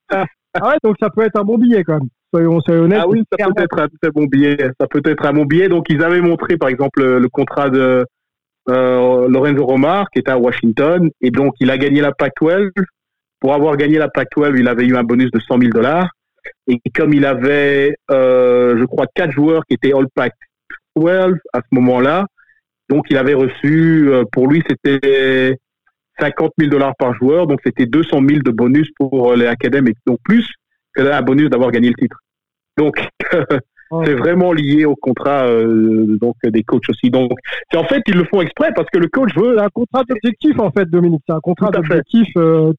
ah ouais, donc ça peut être un bon billet quand même. Soyons, honnêtes. Ah oui, ça peut être un très bon billet. Ça peut être un bon billet. Donc ils avaient montré, par exemple, le, contrat de euh, Lorenzo Romar, qui était à Washington, et donc il a gagné la Pac-12. Pour avoir gagné la Pac-12, il avait eu un bonus de 100 000 dollars. Et comme il avait, euh, je crois, quatre joueurs qui étaient All Pac-12 à ce moment-là, donc, il avait reçu, euh, pour lui, c'était 50 000 dollars par joueur. Donc, c'était 200 000 de bonus pour euh, les académiques. Donc, plus que un bonus d'avoir gagné le titre. Donc, c'est vraiment lié au contrat euh, donc des coachs aussi. Donc, c'est en fait ils le font exprès parce que le coach veut un contrat d'objectif en fait, Dominique. C'est un contrat d'objectif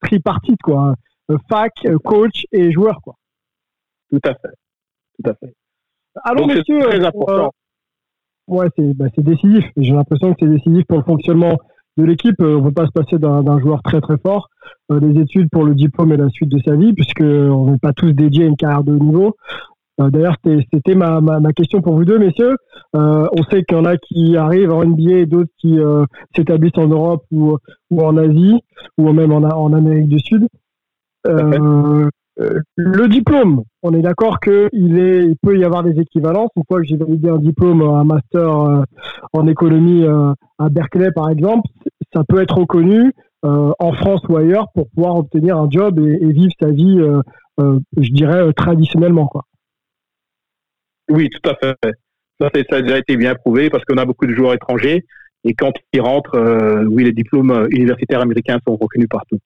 tripartite quoi. fac, coach et joueur quoi. Tout à fait, tout à fait. Alors, monsieur, très important. Ouais, c'est bah, décisif. J'ai l'impression que c'est décisif pour le fonctionnement de l'équipe. On ne peut pas se passer d'un joueur très très fort. les études pour le diplôme et la suite de sa vie, puisque on n'est pas tous dédiés à une carrière de haut niveau. D'ailleurs, c'était ma, ma, ma, question pour vous deux, messieurs. Euh, on sait qu'il y en a qui arrivent en NBA et d'autres qui euh, s'établissent en Europe ou, ou, en Asie ou même en, en Amérique du Sud. Euh, le diplôme, on est d'accord qu'il il peut y avoir des équivalences. Une fois que j'ai validé un diplôme, un master en économie à Berkeley, par exemple, ça peut être reconnu en France ou ailleurs pour pouvoir obtenir un job et, vivre sa vie, je dirais, traditionnellement. Oui, tout à fait. Ça, a déjà été bien prouvé parce qu'on a beaucoup de joueurs étrangers et quand ils rentrent, euh, oui, les diplômes euh, universitaires américains sont reconnus partout.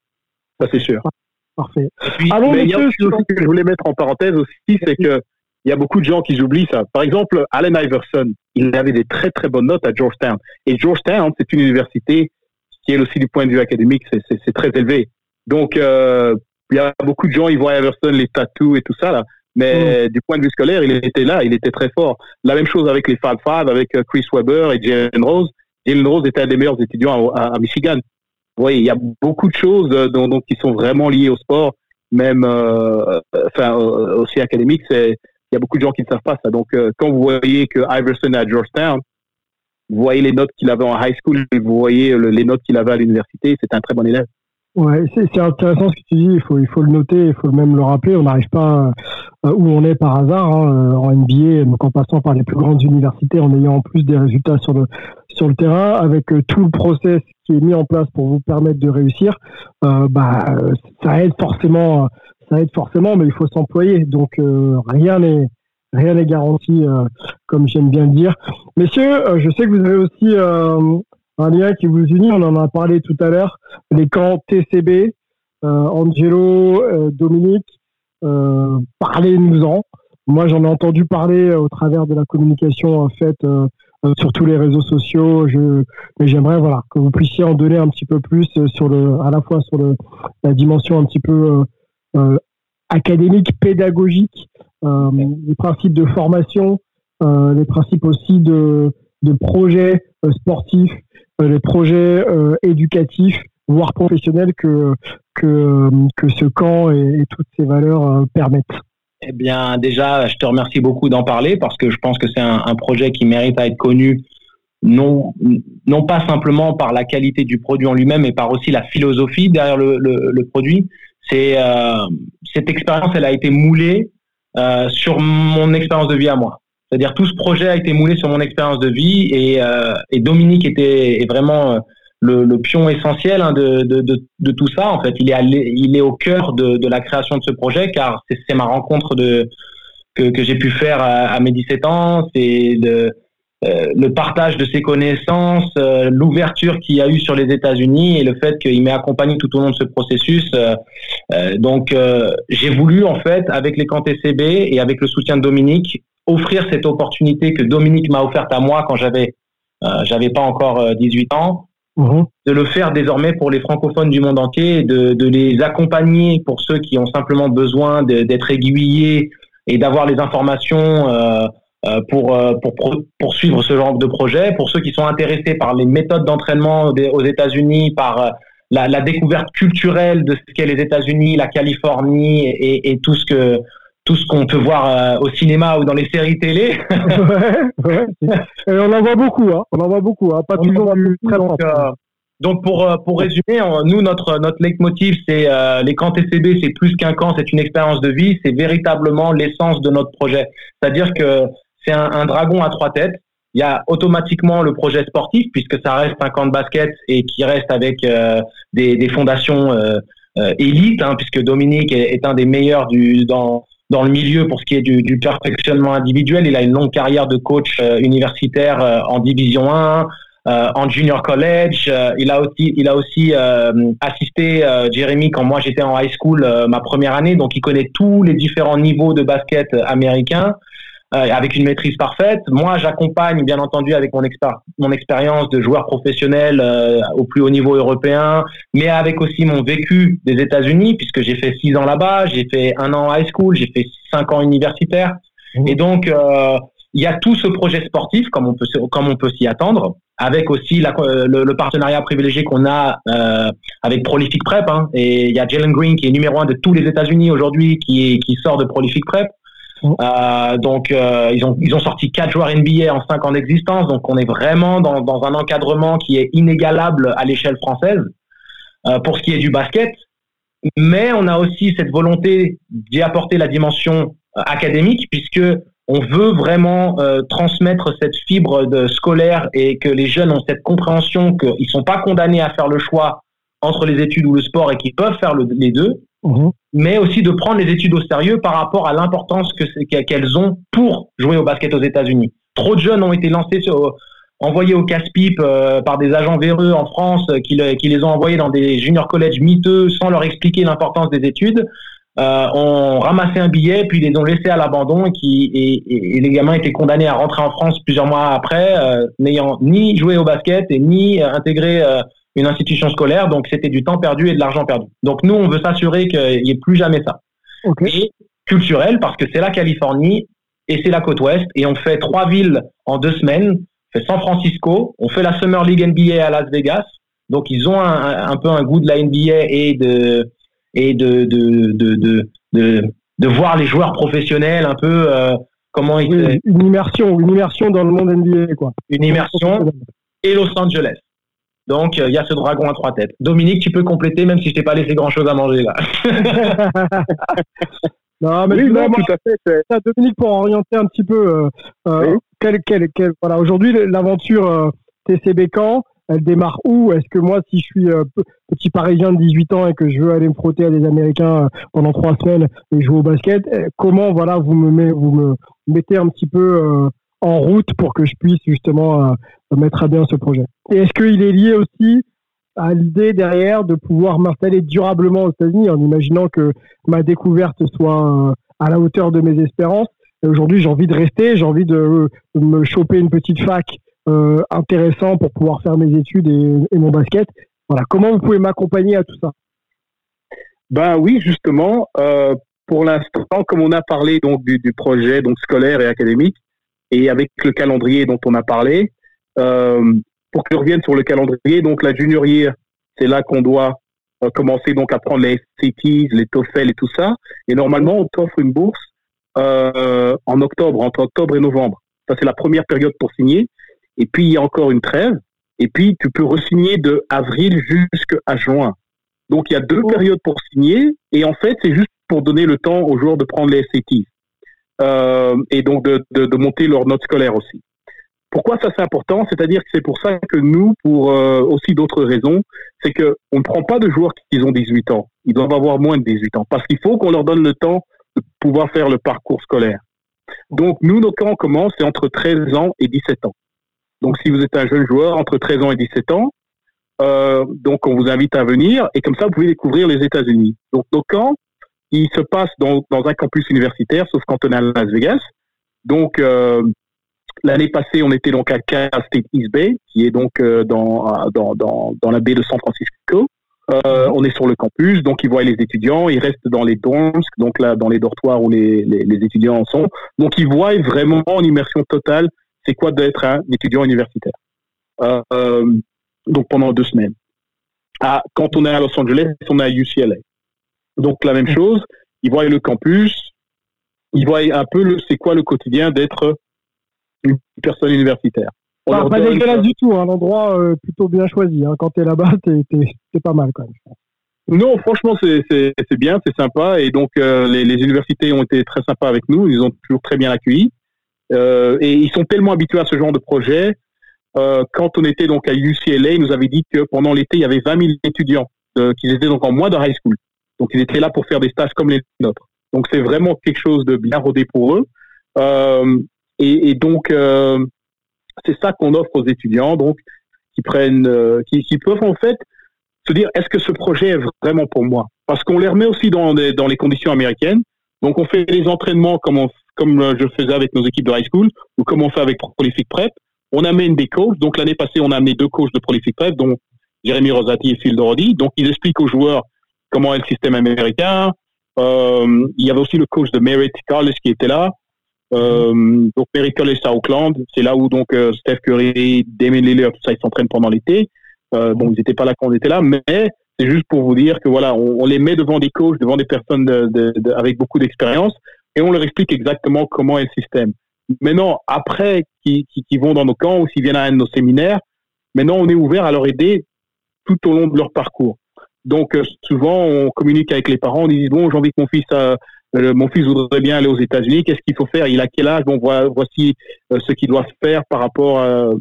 Ça, c'est sûr. Parfait. mais il y a chose que je voulais mettre en parenthèse aussi, c'est que il y a beaucoup de gens qui oublient ça. Par exemple, Allen Iverson, il avait des très très bonnes notes à Georgetown. Et Georgetown, c'est une université qui est aussi du point de vue académique, c'est très élevé. Donc, euh, il y a beaucoup de gens, ils voient Iverson, les tattoos et tout ça là. Mais mm. du point de vue scolaire, il était là, il était très fort. La même chose avec les Fab Five, avec euh, Chris Webber et Jalen Rose. Jalen Rose était un des meilleurs étudiants à, Michigan. Oui, il y a beaucoup de choses euh, qui sont vraiment liées au sport, même euh, enfin aussi académique. C'est il y a beaucoup de gens qui ne savent pas ça. Donc quand vous voyez que Iverson est à Georgetown, vous voyez les notes qu'il avait en high school et vous voyez les notes qu'il avait à l'université, c'est un très bon élève. Ouais, c'est intéressant ce que tu dis. Il faut, il faut le noter, il faut même le rappeler. On n'arrive pas euh, où on est par hasard hein, euh, en NBA, donc en passant par les plus grandes universités, en ayant en plus des résultats sur le sur le terrain, avec euh, tout le process qui est mis en place pour vous permettre de réussir. bah, ça aide forcément, ça aide forcément, mais il faut s'employer. Donc rien n'est rien n'est garanti, comme j'aime bien le dire. Messieurs, je sais que vous avez aussi un lien qui vous unit, on en a parlé tout à l'heure, les camps TCB, euh, Angelo, euh, Dominique, euh, parlez-nous-en. Moi, j'en ai entendu parler au travers de la communication faite sur tous les réseaux sociaux. Je, mais j'aimerais voilà que vous puissiez en donner un petit peu plus sur le, à la fois sur le, la dimension un petit peu académique, pédagogique, les principes de formation, les principes aussi de, de projets sportifs euh, les projets euh, éducatifs, voire professionnels que, que, que ce camp et, toutes ces valeurs euh, permettent eh bien, déjà, je te remercie beaucoup d'en parler parce que je pense que c'est un, projet qui mérite à être connu, non, non pas simplement par la qualité du produit en lui-même, mais par aussi la philosophie derrière le, le, produit. C'est cette expérience, elle a été moulée sur mon expérience de vie à moi. C'est-à-dire tout ce projet a été moulé sur mon expérience de vie et, euh, et Dominique était est vraiment euh, le, le, pion essentiel hein, de, de, de, de, tout ça. En fait, il est, allé, il est au cœur de, de, la création de ce projet car c'est ma rencontre de, que, que j'ai pu faire à, à, mes 17 ans. C'est le, euh, le partage de ses connaissances, euh, l'ouverture qu'il y a eu sur les États-Unis et le fait qu'il m'ait accompagné tout au long de ce processus. donc, j'ai voulu en fait, avec les camps TCB et avec le soutien de Dominique, offrir cette opportunité que Dominique m'a offerte à moi quand j'avais euh, j'avais pas encore 18 euh, ans, mhm. de le faire désormais pour les francophones du monde entier, de, de les accompagner pour ceux qui ont simplement besoin d'être aiguillés et d'avoir les informations euh, euh pour, pour poursuivre ce genre de projet, pour ceux qui sont intéressés par les méthodes d'entraînement aux États-Unis, par la, la, découverte culturelle de ce qu'est les États-Unis, la Californie et, et, tout ce que tout ce qu'on peut voir euh, au cinéma ou dans les séries télé. ouais, Et on en voit beaucoup, hein. On en voit beaucoup, hein. Pas toujours très donc, euh, donc pour euh, pour résumer, nous notre notre leitmotiv c'est les camps TCB, c'est plus qu'un camp, c'est une expérience de vie, c'est véritablement l'essence de notre projet. C'est-à-dire que c'est un, un, dragon à trois têtes. Il y a automatiquement le projet sportif puisque ça reste un camp de basket et qui reste avec des, des fondations élites, hein, puisque Dominique est, est, un des meilleurs du dans dans le milieu pour ce qui est du, du perfectionnement individuel. Il a une longue carrière de coach euh, universitaire euh, en Division 1, euh, en junior college. il a aussi, il a aussi assisté Jérémy quand moi j'étais en high school ma première année, donc il connaît tous les différents niveaux de basket américain. Avec une maîtrise parfaite. Moi, j'accompagne, bien entendu, avec mon, mon expérience de joueur professionnel au plus haut niveau européen, mais avec aussi mon vécu des États-Unis, puisque j'ai fait six ans là-bas, j'ai fait un an high school, j'ai fait cinq ans universitaire. Mmh. Et donc, euh, il y a tout ce projet sportif, comme on peut, comme on peut s'y attendre, avec aussi la, le, partenariat privilégié qu'on a euh, avec Prolific Prep. Hein, et il y a Jalen Green qui est numéro un de tous les États-Unis aujourd'hui, qui, qui sort de Prolific Prep. Euh, donc euh, ils ont sorti quatre joueurs NBA en cinq ans d'existence, donc on est vraiment dans, un encadrement qui est inégalable à l'échelle française euh, pour ce qui est du basket. Mais on a aussi cette volonté d'y apporter la dimension académique, puisque on veut vraiment transmettre cette fibre de scolaire et que les jeunes ont cette compréhension qu'ils sont pas condamnés à faire le choix entre les études ou le sport et qu'ils peuvent faire les deux. Mhm. mais aussi de prendre les études au sérieux par rapport à l'importance que qu'elles ont pour jouer au basket aux États-Unis. Trop de jeunes ont été lancés sur, envoyés au casse-pipe euh, par des agents véreux en France euh, qui, les ont envoyés dans des junior college miteux sans leur expliquer l'importance des études. Euh, ont ramassé un billet puis les ont laissés à l'abandon et, les gamins étaient condamnés à rentrer en France plusieurs mois après, euh, n'ayant ni joué au basket et ni intégré une institution scolaire, donc c'était du temps perdu et de l'argent perdu. Donc nous, on veut s'assurer qu'il n'y ait plus jamais ça. Et culturel, parce que c'est la Californie et c'est la côte ouest, et on fait trois villes en deux semaines. On fait San Francisco, on fait la Summer League NBA à Las Vegas, donc ils ont un, peu un goût de la NBA et de et de de, de, de, de, voir les joueurs professionnels un peu euh, comment ils une immersion une immersion dans le monde NBA quoi une immersion et Los Angeles donc, euh, il y a ce dragon à trois têtes. Dominique, tu peux compléter, même si je t'ai pas laissé grand-chose à manger là. non, mais oui, tout à fait. Dominique, pour orienter un petit peu, euh, euh voilà, aujourd'hui, l'aventure euh, TCB Camp, elle démarre où? Est-ce que moi, si je suis petit Parisien de 18 ans et que je veux aller me frotter à des Américains pendant trois semaines et jouer au basket, comment voilà vous me, vous me mettez un petit peu en route pour que je puisse justement mettre à bien ce projet. Et est-ce qu'il est lié aussi à l'idée derrière de pouvoir m'installer durablement aux États-Unis en imaginant que ma découverte soit euh, à la hauteur de mes espérances? Aujourd'hui, j'ai envie de rester, j'ai envie de, me choper une petite fac euh, intéressant pour pouvoir faire mes études et, mon basket. Voilà, comment vous pouvez m'accompagner à tout ça? Ben oui, justement, euh, pour l'instant, comme on a parlé donc du, du, projet donc scolaire et académique, et avec le calendrier dont on a parlé, euh, pour que je revienne sur le calendrier, donc la junior year, c'est là qu'on doit euh, commencer donc à prendre les SATs, les TOEFL et tout ça. Et normalement, on t'offre une bourse euh, en octobre, entre octobre et novembre. Ça, c'est la première période pour signer. Et puis, il y a encore une trêve. Et puis, tu peux resigner de avril jusqu'à juin. Donc, il y a deux oh. périodes pour signer. Et en fait, c'est juste pour donner le temps aux joueurs de prendre les SATs. Euh, et donc de, de, de monter leur note scolaire aussi. Pourquoi ça c'est important? C'est-à-dire que c'est pour ça que nous, pour euh, aussi d'autres raisons, c'est que on ne prend pas de joueurs qui ont 18 ans. Ils doivent avoir moins de 18 ans parce qu'il faut qu'on leur donne le temps de pouvoir faire le parcours scolaire. Donc nous, nos camps commencent c'est entre 13 ans et 17 ans. Donc si vous êtes un jeune joueur entre 13 ans et 17 ans, euh, donc on vous invite à venir et comme ça vous pouvez découvrir les États-Unis. Donc nos camps, ils se passent dans, dans un campus universitaire, sauf quand on est à Las Vegas. Donc euh, L'année passée, on était donc à State East Bay, qui est donc euh, dans, dans, dans, dans, la baie de San Francisco. Euh, on est sur le campus, donc ils voient les étudiants, ils restent dans les dorms, donc là dans les dortoirs où les, les, les étudiants sont. Donc ils voient vraiment en immersion totale c'est quoi d'être un étudiant universitaire. Euh, euh, donc pendant deux semaines. Ah, quand on est à Los Angeles, on est à UCLA. Donc la même chose, ils voient le campus, ils voient un peu le c'est quoi le quotidien d'être une personne universitaire. On pas dégueulasse du tout, un endroit euh, plutôt bien choisi. Hein. Quand tu es là-bas, c'est pas mal quand même. Non, franchement, c'est bien, c'est sympa. Et donc, euh, les, les, universités ont été très sympas avec nous. Ils ont toujours très bien accueilli. Euh, et ils sont tellement habitués à ce genre de projet. Quand on était donc à UCLA, ils nous avaient dit que pendant l'été, il y avait 20 000 étudiants qui étaient donc en moins de high school. Donc, ils étaient là pour faire des stages comme les nôtres. Donc, c'est vraiment quelque chose de bien rodé pour eux. Euh, et, donc, euh, c'est ça qu'on offre aux étudiants, donc, qui prennent, euh, qui, peuvent en fait se dire, est-ce que ce projet est vraiment pour moi? Parce qu'on les remet aussi dans, dans les conditions américaines. Donc, on fait les entraînements comme, comme je faisais avec nos équipes de high school, ou comme on fait avec Prolific Prep. On amène des coachs. Donc, l'année passée, on a amené deux coachs de Prolific Prep, dont Jérémy Rosati et Phil Dorodi. Donc, ils expliquent aux joueurs comment est le système américain. Euh, il y avait aussi le coach de Merit Carles qui était là. Euh, donc Miracle est à Auckland, c'est là où donc Steph Curry, Damien Lillard, tout ça, ils s'entraînent pendant l'été. bon, ils n'étaient pas là quand on était là, mais c'est juste pour vous dire que voilà, on, les met devant des coachs, devant des personnes avec beaucoup d'expérience, et on leur explique exactement comment est le système. Maintenant, après, qui, qui, vont dans nos camps ou s'ils viennent à un de nos séminaires, maintenant on est ouvert à leur aider tout au long de leur parcours. Donc euh, souvent, on communique avec les parents, on dit bon, j'ai envie que mon fils, euh, mon fils voudrait bien aller aux États-Unis. Qu'est-ce qu'il faut faire? Il a quel âge? Bon, voici euh, ce qu'il doit faire par rapport à,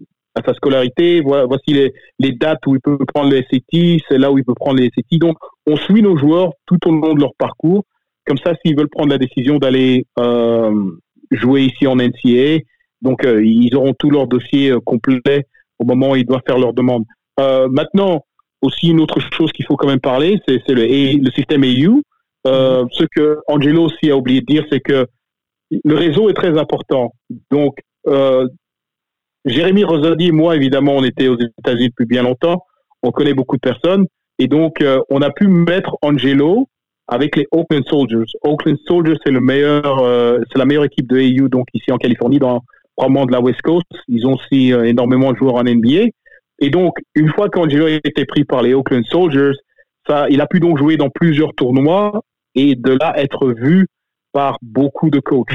sa scolarité. Voici les, les, dates où il peut prendre les SAT, c'est là où il peut prendre les SAT. Donc, on suit nos joueurs tout au long de leur parcours. Comme ça, s'ils veulent prendre la décision d'aller jouer ici en NCA, donc ils auront tout leur dossier complet au moment où ils doivent faire leur demande. maintenant, aussi une autre chose qu'il faut quand même parler, c'est le, le système AU. Euh, ce que Angelo aussi a oublié de dire, c'est que le réseau est très important. Donc, euh, Jérémy Rosadi et moi, évidemment, on était aux États-Unis depuis bien longtemps. On connaît beaucoup de personnes. Et donc, euh, on a pu mettre Angelo avec les Oakland Soldiers. Oakland Soldiers, c'est le meilleur, c'est la meilleure équipe de AU, donc ici en Californie, dans probablement de la West Coast. Ils ont aussi énormément de joueurs en NBA. Et donc, une fois qu'Angelo a été pris par les Oakland Soldiers, ça, il a pu donc jouer dans plusieurs tournois et de là être vu par beaucoup de coachs.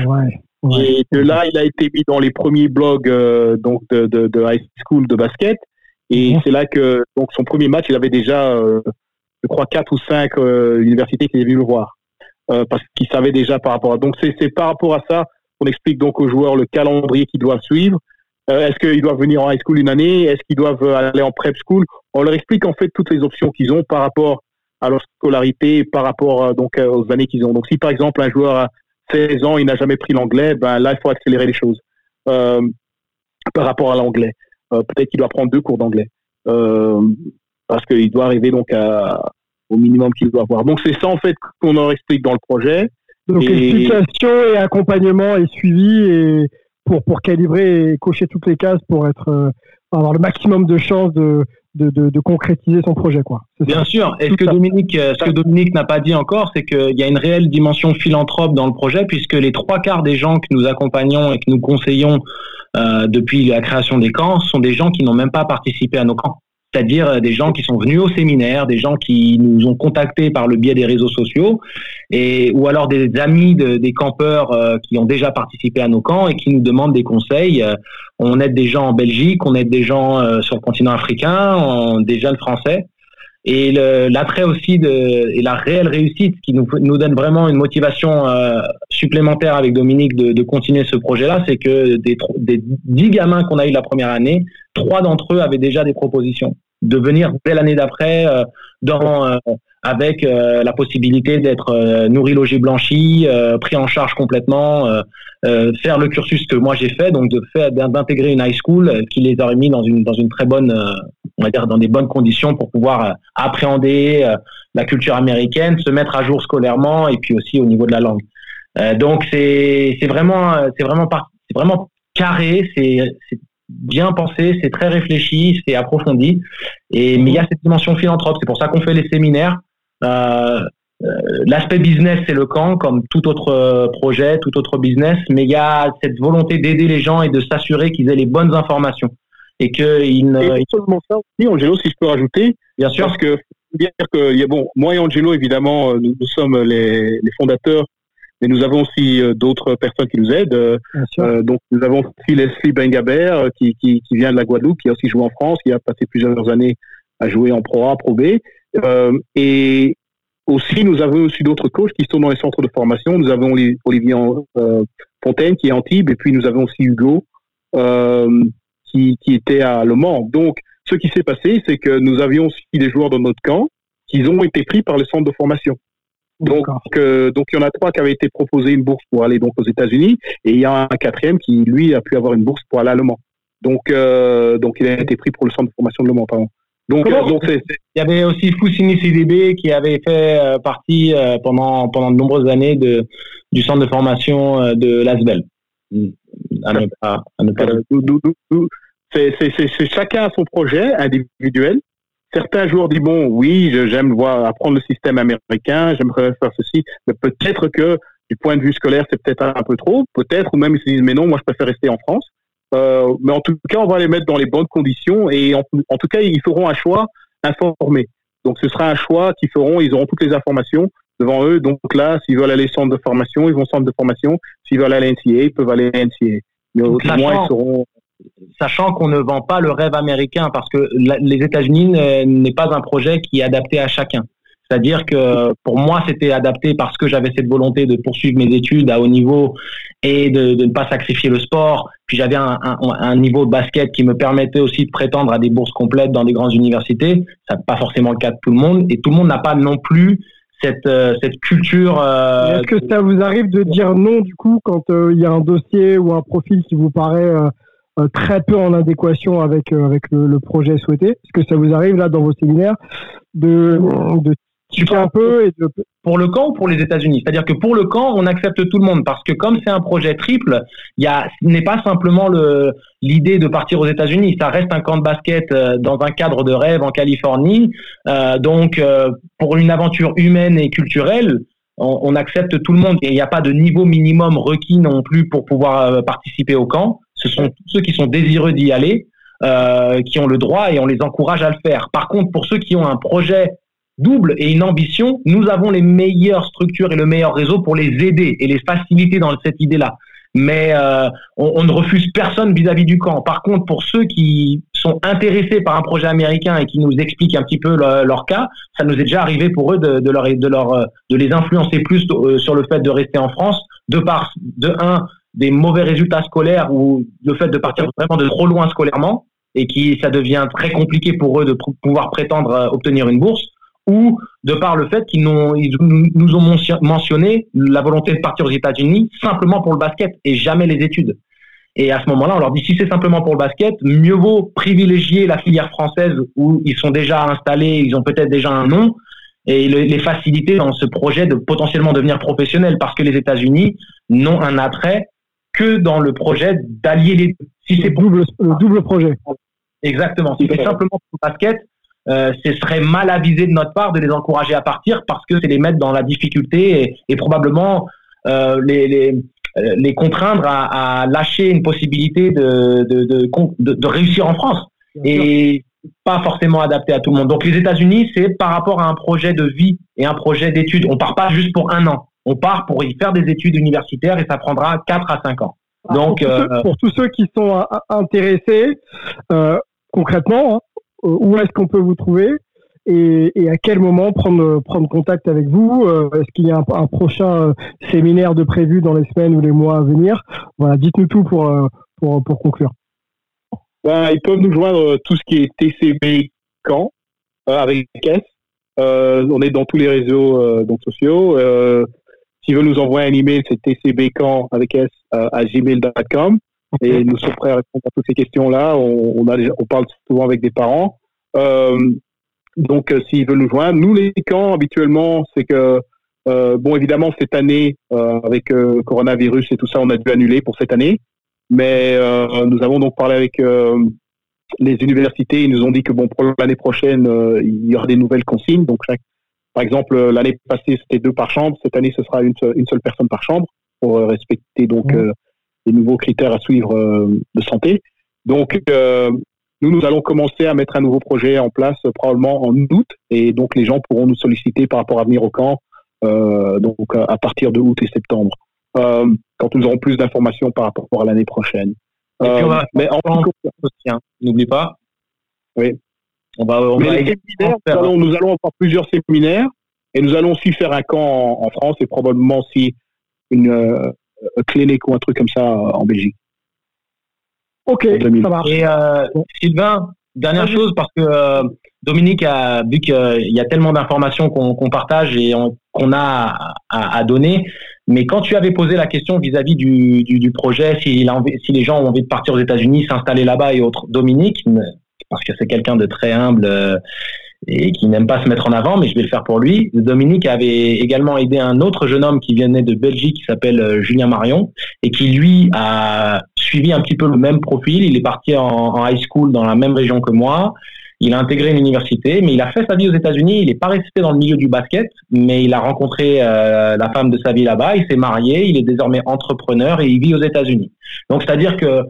Et de là, il a été mis dans les premiers blogs euh, donc de, de, de, high school de basket. Et mhm. c'est là que donc son premier match, il avait déjà, euh, je crois, quatre ou cinq euh, universités qui étaient venues le voir parce qu'il savait déjà par rapport à. Donc c'est par rapport à ça qu'on explique donc aux joueurs le calendrier qu'ils doivent suivre est-ce qu'ils doivent venir en high school une année? Est-ce qu'ils doivent aller en prep school? On leur explique en fait toutes les options qu'ils ont par rapport à leur scolarité, par rapport euh, donc euh, aux années qu'ils ont. Donc si par exemple un joueur a 16 ans, il n'a jamais pris l'anglais, ben là il faut accélérer les choses euh, par rapport à l'anglais. Euh, Peut-être qu'il doit prendre deux cours d'anglais euh, parce qu'il doit arriver donc à, au minimum qu'il doit avoir. Donc c'est ça en fait qu'on leur explique dans le projet. Donc et... explication et accompagnement et suivi et pour, pour calibrer et cocher toutes les cases pour être avoir le maximum de chances de, de, de, concrétiser son projet. Quoi. Bien sûr. Et ce que, Dominique, euh, ce que Dominique n'a pas dit encore, c'est qu'il y a une réelle dimension philanthrope dans le projet, puisque les trois quarts des gens que nous accompagnons et que nous conseillons euh, depuis la création des camps sont des gens qui n'ont même pas participé à nos camps c'est-à-dire euh, des gens qui sont venus au séminaire, des gens qui nous ont contactés par le biais des réseaux sociaux, et ou alors des amis des campeurs euh, qui ont déjà participé à nos camps et qui nous demandent des conseils. Euh, on aide des gens en Belgique, on aide des gens sur le continent africain, des jeunes français. Et l'attrait aussi de, et la réelle réussite qui nous, nous donne vraiment une motivation supplémentaire avec Dominique de, de continuer ce projet-là, c'est que des, des 10 gamins qu'on a eu la première année, trois d'entre eux avaient déjà des propositions de venir dès l'année d'après euh, dans euh, avec euh, la possibilité d'être nourri, logé, blanchi, pris en charge complètement, faire le cursus que moi j'ai fait, donc de faire d'intégrer une high school qui les aurait mis dans une dans une très bonne, on va dire dans des bonnes conditions pour pouvoir appréhender la culture américaine, se mettre à jour scolairement et puis aussi au niveau de la langue. donc c'est c'est vraiment c'est vraiment c'est vraiment carré, c'est bien pensé, c'est très réfléchi, c'est approfondi. Et mais il y a cette dimension philanthrope. C'est pour ça qu'on fait les séminaires. Euh, euh, L'aspect business, c'est le camp, comme tout autre euh, projet, tout autre business. Mais il y a cette volonté d'aider les gens et de s'assurer qu'ils aient les bonnes informations et qu'ils ne. Et seulement ça aussi, Angelo, si je peux rajouter. Bien sûr. Parce que dire que y a, bon, moi et Angelo, évidemment, nous, nous sommes les, les fondateurs mais nous avons aussi euh, d'autres personnes qui nous aident. Euh, donc nous avons aussi Leslie Bengaber euh, qui, qui, qui, vient de la Guadeloupe, qui a aussi joué en France, qui a passé plusieurs années à jouer en Pro A, Pro B. et aussi, nous avons aussi d'autres coachs qui sont dans les centres de formation. Nous avons Olivier Fontaine qui est en Tibes, et puis nous avons aussi Hugo qui, qui était à Le Mans. Donc, ce qui s'est passé, c'est que nous avions aussi des joueurs dans notre camp qui ont été pris par les centres de formation. Donc, euh, donc il y en a trois qui avaient été proposés une bourse pour aller donc aux États-Unis, et il y a un quatrième qui lui a pu avoir une bourse pour aller à Le Mans. Donc, euh, donc il a été pris pour le centre de formation de Le Mans, pardon. Donc, euh, donc il y avait aussi Foussini CDB qui avait fait partie pendant pendant de nombreuses années de du centre de formation de l'Asbel. À ne pas, à ne pas... C'est, chacun son projet individuel certains joueurs disent bon, oui, j'aime voir apprendre le système américain, j'aimerais faire ceci, mais peut-être que du point de vue scolaire, c'est peut-être un peu trop, peut-être, ou même ils se disent, mais non, moi je préfère rester en France. Euh, mais en tout cas, on va les mettre dans les bonnes conditions et en, en tout cas, ils feront un choix informé. Donc ce sera un choix qu'ils feront, ils auront toutes les informations devant eux. Donc là, s'ils veulent aller au centre de formation, ils vont au centre de formation. S'ils veulent aller à l'NCA, ils peuvent aller à l'NCA. Mais au moins, ils seront... Sachant qu'on ne vend pas le rêve américain, parce que les États-Unis n'est pas un projet qui est adapté à chacun. C'est-à-dire que pour moi, c'était adapté parce que j'avais cette volonté de poursuivre mes études à haut niveau et de, ne pas sacrifier le sport. Puis j'avais un, niveau de basket qui me permettait aussi de prétendre à des bourses complètes dans des grandes universités. Ça n'est pas forcément le cas de tout le monde. Et tout le monde n'a pas non plus cette, euh, culture. Euh, Est-ce que ça vous arrive de dire non du coup quand euh, il y a un dossier ou un profil qui vous paraît très peu en adéquation avec, avec le, projet souhaité Est-ce que ça vous arrive là dans vos séminaires de, de un peu pour le camp ou pour les États-Unis? C'est-à-dire que pour le camp, on accepte tout le monde parce que comme c'est un projet triple, il n'est pas simplement le l'idée de partir aux États-Unis. Ça reste un camp de basket euh, dans un cadre de rêve en Californie. Euh, donc euh, pour une aventure humaine et culturelle, on, accepte tout le monde et il n'y a pas de niveau minimum requis non plus pour pouvoir euh, participer au camp. Ce sont ceux qui sont désireux d'y aller. Euh, qui ont le droit et on les encourage à le faire. Par contre, pour ceux qui ont un projet double et une ambition, nous avons les meilleures structures et le meilleur réseau pour les aider et les faciliter dans cette idée-là. Mais euh, on, ne refuse personne vis-à-vis du camp. Par contre, pour ceux qui sont intéressés par un projet américain et qui nous expliquent un petit peu le, leur cas, ça nous est déjà arrivé pour eux de, de, de, euh, de les influencer plus euh, sur le fait de rester en France, de par, de un, des mauvais résultats scolaires ou le fait de partir vraiment de trop loin scolairement et qui ça devient très compliqué pour eux de pouvoir prétendre euh, obtenir une bourse ou de par le fait qu'ils nous ont mentionné la volonté de partir aux États-Unis simplement pour le basket et jamais les études. Et à ce moment-là, on leur dit si c'est simplement pour le basket, mieux vaut privilégier la filière française où ils sont déjà installés, ils ont peut-être déjà un nom, et les faciliter dans ce projet de potentiellement devenir professionnel, parce que les États-Unis n'ont un attrait que dans le projet d'allier les deux. Si c'est double, le double projet. Exactement. Si c'est simplement pour le basket, euh, ce serait mal avisé de notre part de les encourager à partir parce que c'est les mettre dans la difficulté et, et probablement euh, les, les, euh, les, contraindre à, à, lâcher une possibilité de, de, de, de réussir en France. Et pas forcément adapté à tout le monde. Donc les États-Unis, c'est par rapport à un projet de vie et un projet d'études. On part pas juste pour un an. On part pour y faire des études universitaires et ça prendra 4 à 5 ans. Donc, pour, tous ceux, pour tous ceux qui sont intéressés, euh, concrètement, hein, euh, où est-ce qu'on peut vous trouver et, et, à quel moment prendre, prendre contact avec vous euh, Est-ce qu'il y a un, un, prochain séminaire de prévu dans les semaines ou les mois à venir? Voilà, dites-nous tout pour, pour, pour conclure. Ben, ils peuvent nous joindre tout ce qui est TCB Camp euh, avec S. Euh, on est dans tous les réseaux euh, donc sociaux. S'ils veulent nous envoyer un email, c'est tcbcamp avec S à gmail.com et nous sommes prêts à répondre à toutes ces questions-là. On, on, a, on parle souvent avec des parents. Euh, donc, euh, s'ils veulent nous joindre, nous les camps habituellement, c'est que euh, bon, évidemment cette année avec coronavirus et tout ça, on a dû annuler pour cette année. Mais nous avons donc parlé avec les universités. Ils nous ont dit que bon, pour l'année prochaine, il y aura des nouvelles consignes. Donc, chaque, par exemple, l'année passée c'était deux par chambre. Cette année, ce sera une, une seule personne par chambre pour respecter donc mmh des nouveaux critères à suivre euh, de santé. Donc, euh, nous, nous allons commencer à mettre un nouveau projet en place euh, probablement en août, et donc les gens pourront nous solliciter par rapport à venir au camp, donc à partir de août et septembre, quand nous aurons plus d'informations par rapport à l'année prochaine. mais en hein. n'oublie pas. Oui. On va, on va nous, allons, nous allons avoir plusieurs séminaires et nous allons aussi faire un camp en, en France et probablement aussi une, clinique ou un truc comme ça en Belgique. Ok, ça marche. Et euh, Sylvain, dernière chose, parce que euh, Dominique a vu qu'il y a tellement d'informations qu'on partage et qu'on a à, à, donner. Mais quand tu avais posé la question vis-à-vis du, du, du, projet, si, si, les gens ont envie de partir aux États-Unis, s'installer là-bas et autres, Dominique, parce que c'est quelqu'un de très humble euh, et qui n'aime pas se mettre en avant, mais je vais le faire pour lui. Dominique avait également aidé un autre jeune homme qui venait de Belgique, qui s'appelle euh, Julien Marion, et qui lui a suivi un petit peu le même profil. Il est parti en, high school dans la même région que moi. Il a intégré une université, mais il a fait sa vie aux États-Unis. Il n'est pas resté dans le milieu du basket, mais il a rencontré euh, la femme de sa vie là-bas. Il s'est marié. Il est désormais entrepreneur et il vit aux États-Unis. Donc, c'est-à-dire que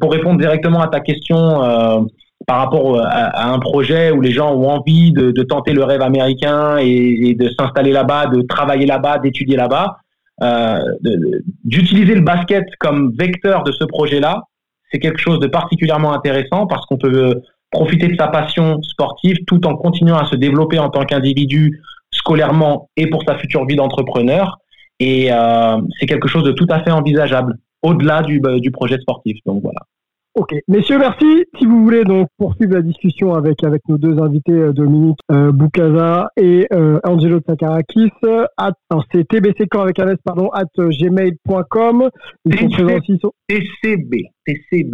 pour répondre directement à ta question par rapport à, un projet où les gens ont envie de, tenter le rêve américain et, de s'installer là-bas, de travailler là-bas, d'étudier là-bas, euh, d'utiliser le basket comme vecteur de ce projet-là, c'est quelque chose de particulièrement intéressant parce qu'on peut profiter de sa passion sportive tout en continuant à se développer en tant qu'individu scolairement et pour sa future vie d'entrepreneur. Et euh, c'est quelque chose de tout à fait envisageable au-delà du, du projet sportif. Donc voilà. Ok, messieurs, merci. Si vous voulez donc poursuivre la discussion avec avec nos deux invités, euh, Dominique euh, Boukaza et euh, Angelo Sakarakis, c'est tbccamp avec un pardon, at gmail.com. Ils sont présents aussi sur... TCB,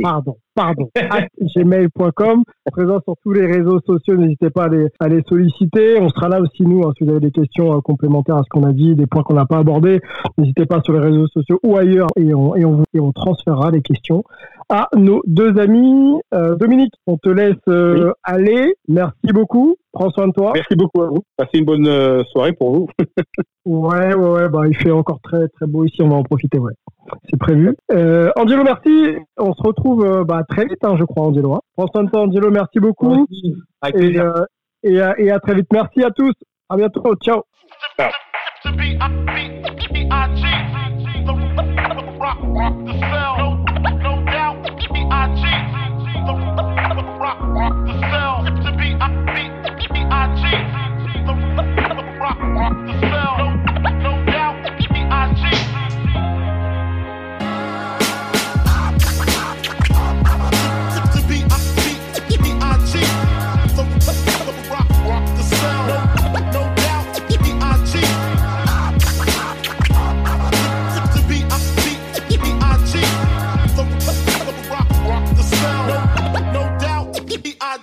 Pardon, pardon, at gmail.com. Présent sur tous les réseaux sociaux, n'hésitez pas à les, à les solliciter. On sera là aussi, nous, hein, si vous avez des questions complémentaires à ce qu'on a dit, des points qu'on n'a pas abordés, n'hésitez pas sur les réseaux sociaux ou ailleurs et on, et on, vous, et on transférera les questions à nos deux amis. Euh, Dominique, on te laisse euh, aller. Merci beaucoup. Prends soin de toi. Merci beaucoup à vous. Passez une bonne euh, soirée pour vous. ouais, ouais, ouais. Bah, il fait encore très, très beau ici. On va en profiter. Ouais. C'est prévu. Angelo, merci. On se retrouve bah, très vite, hein, je crois, Angelo. Hein. Prends soin de toi, Angelo. Merci beaucoup. et, et, et, à très vite. Merci à tous. À bientôt. Ciao. Ciao.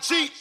cheat.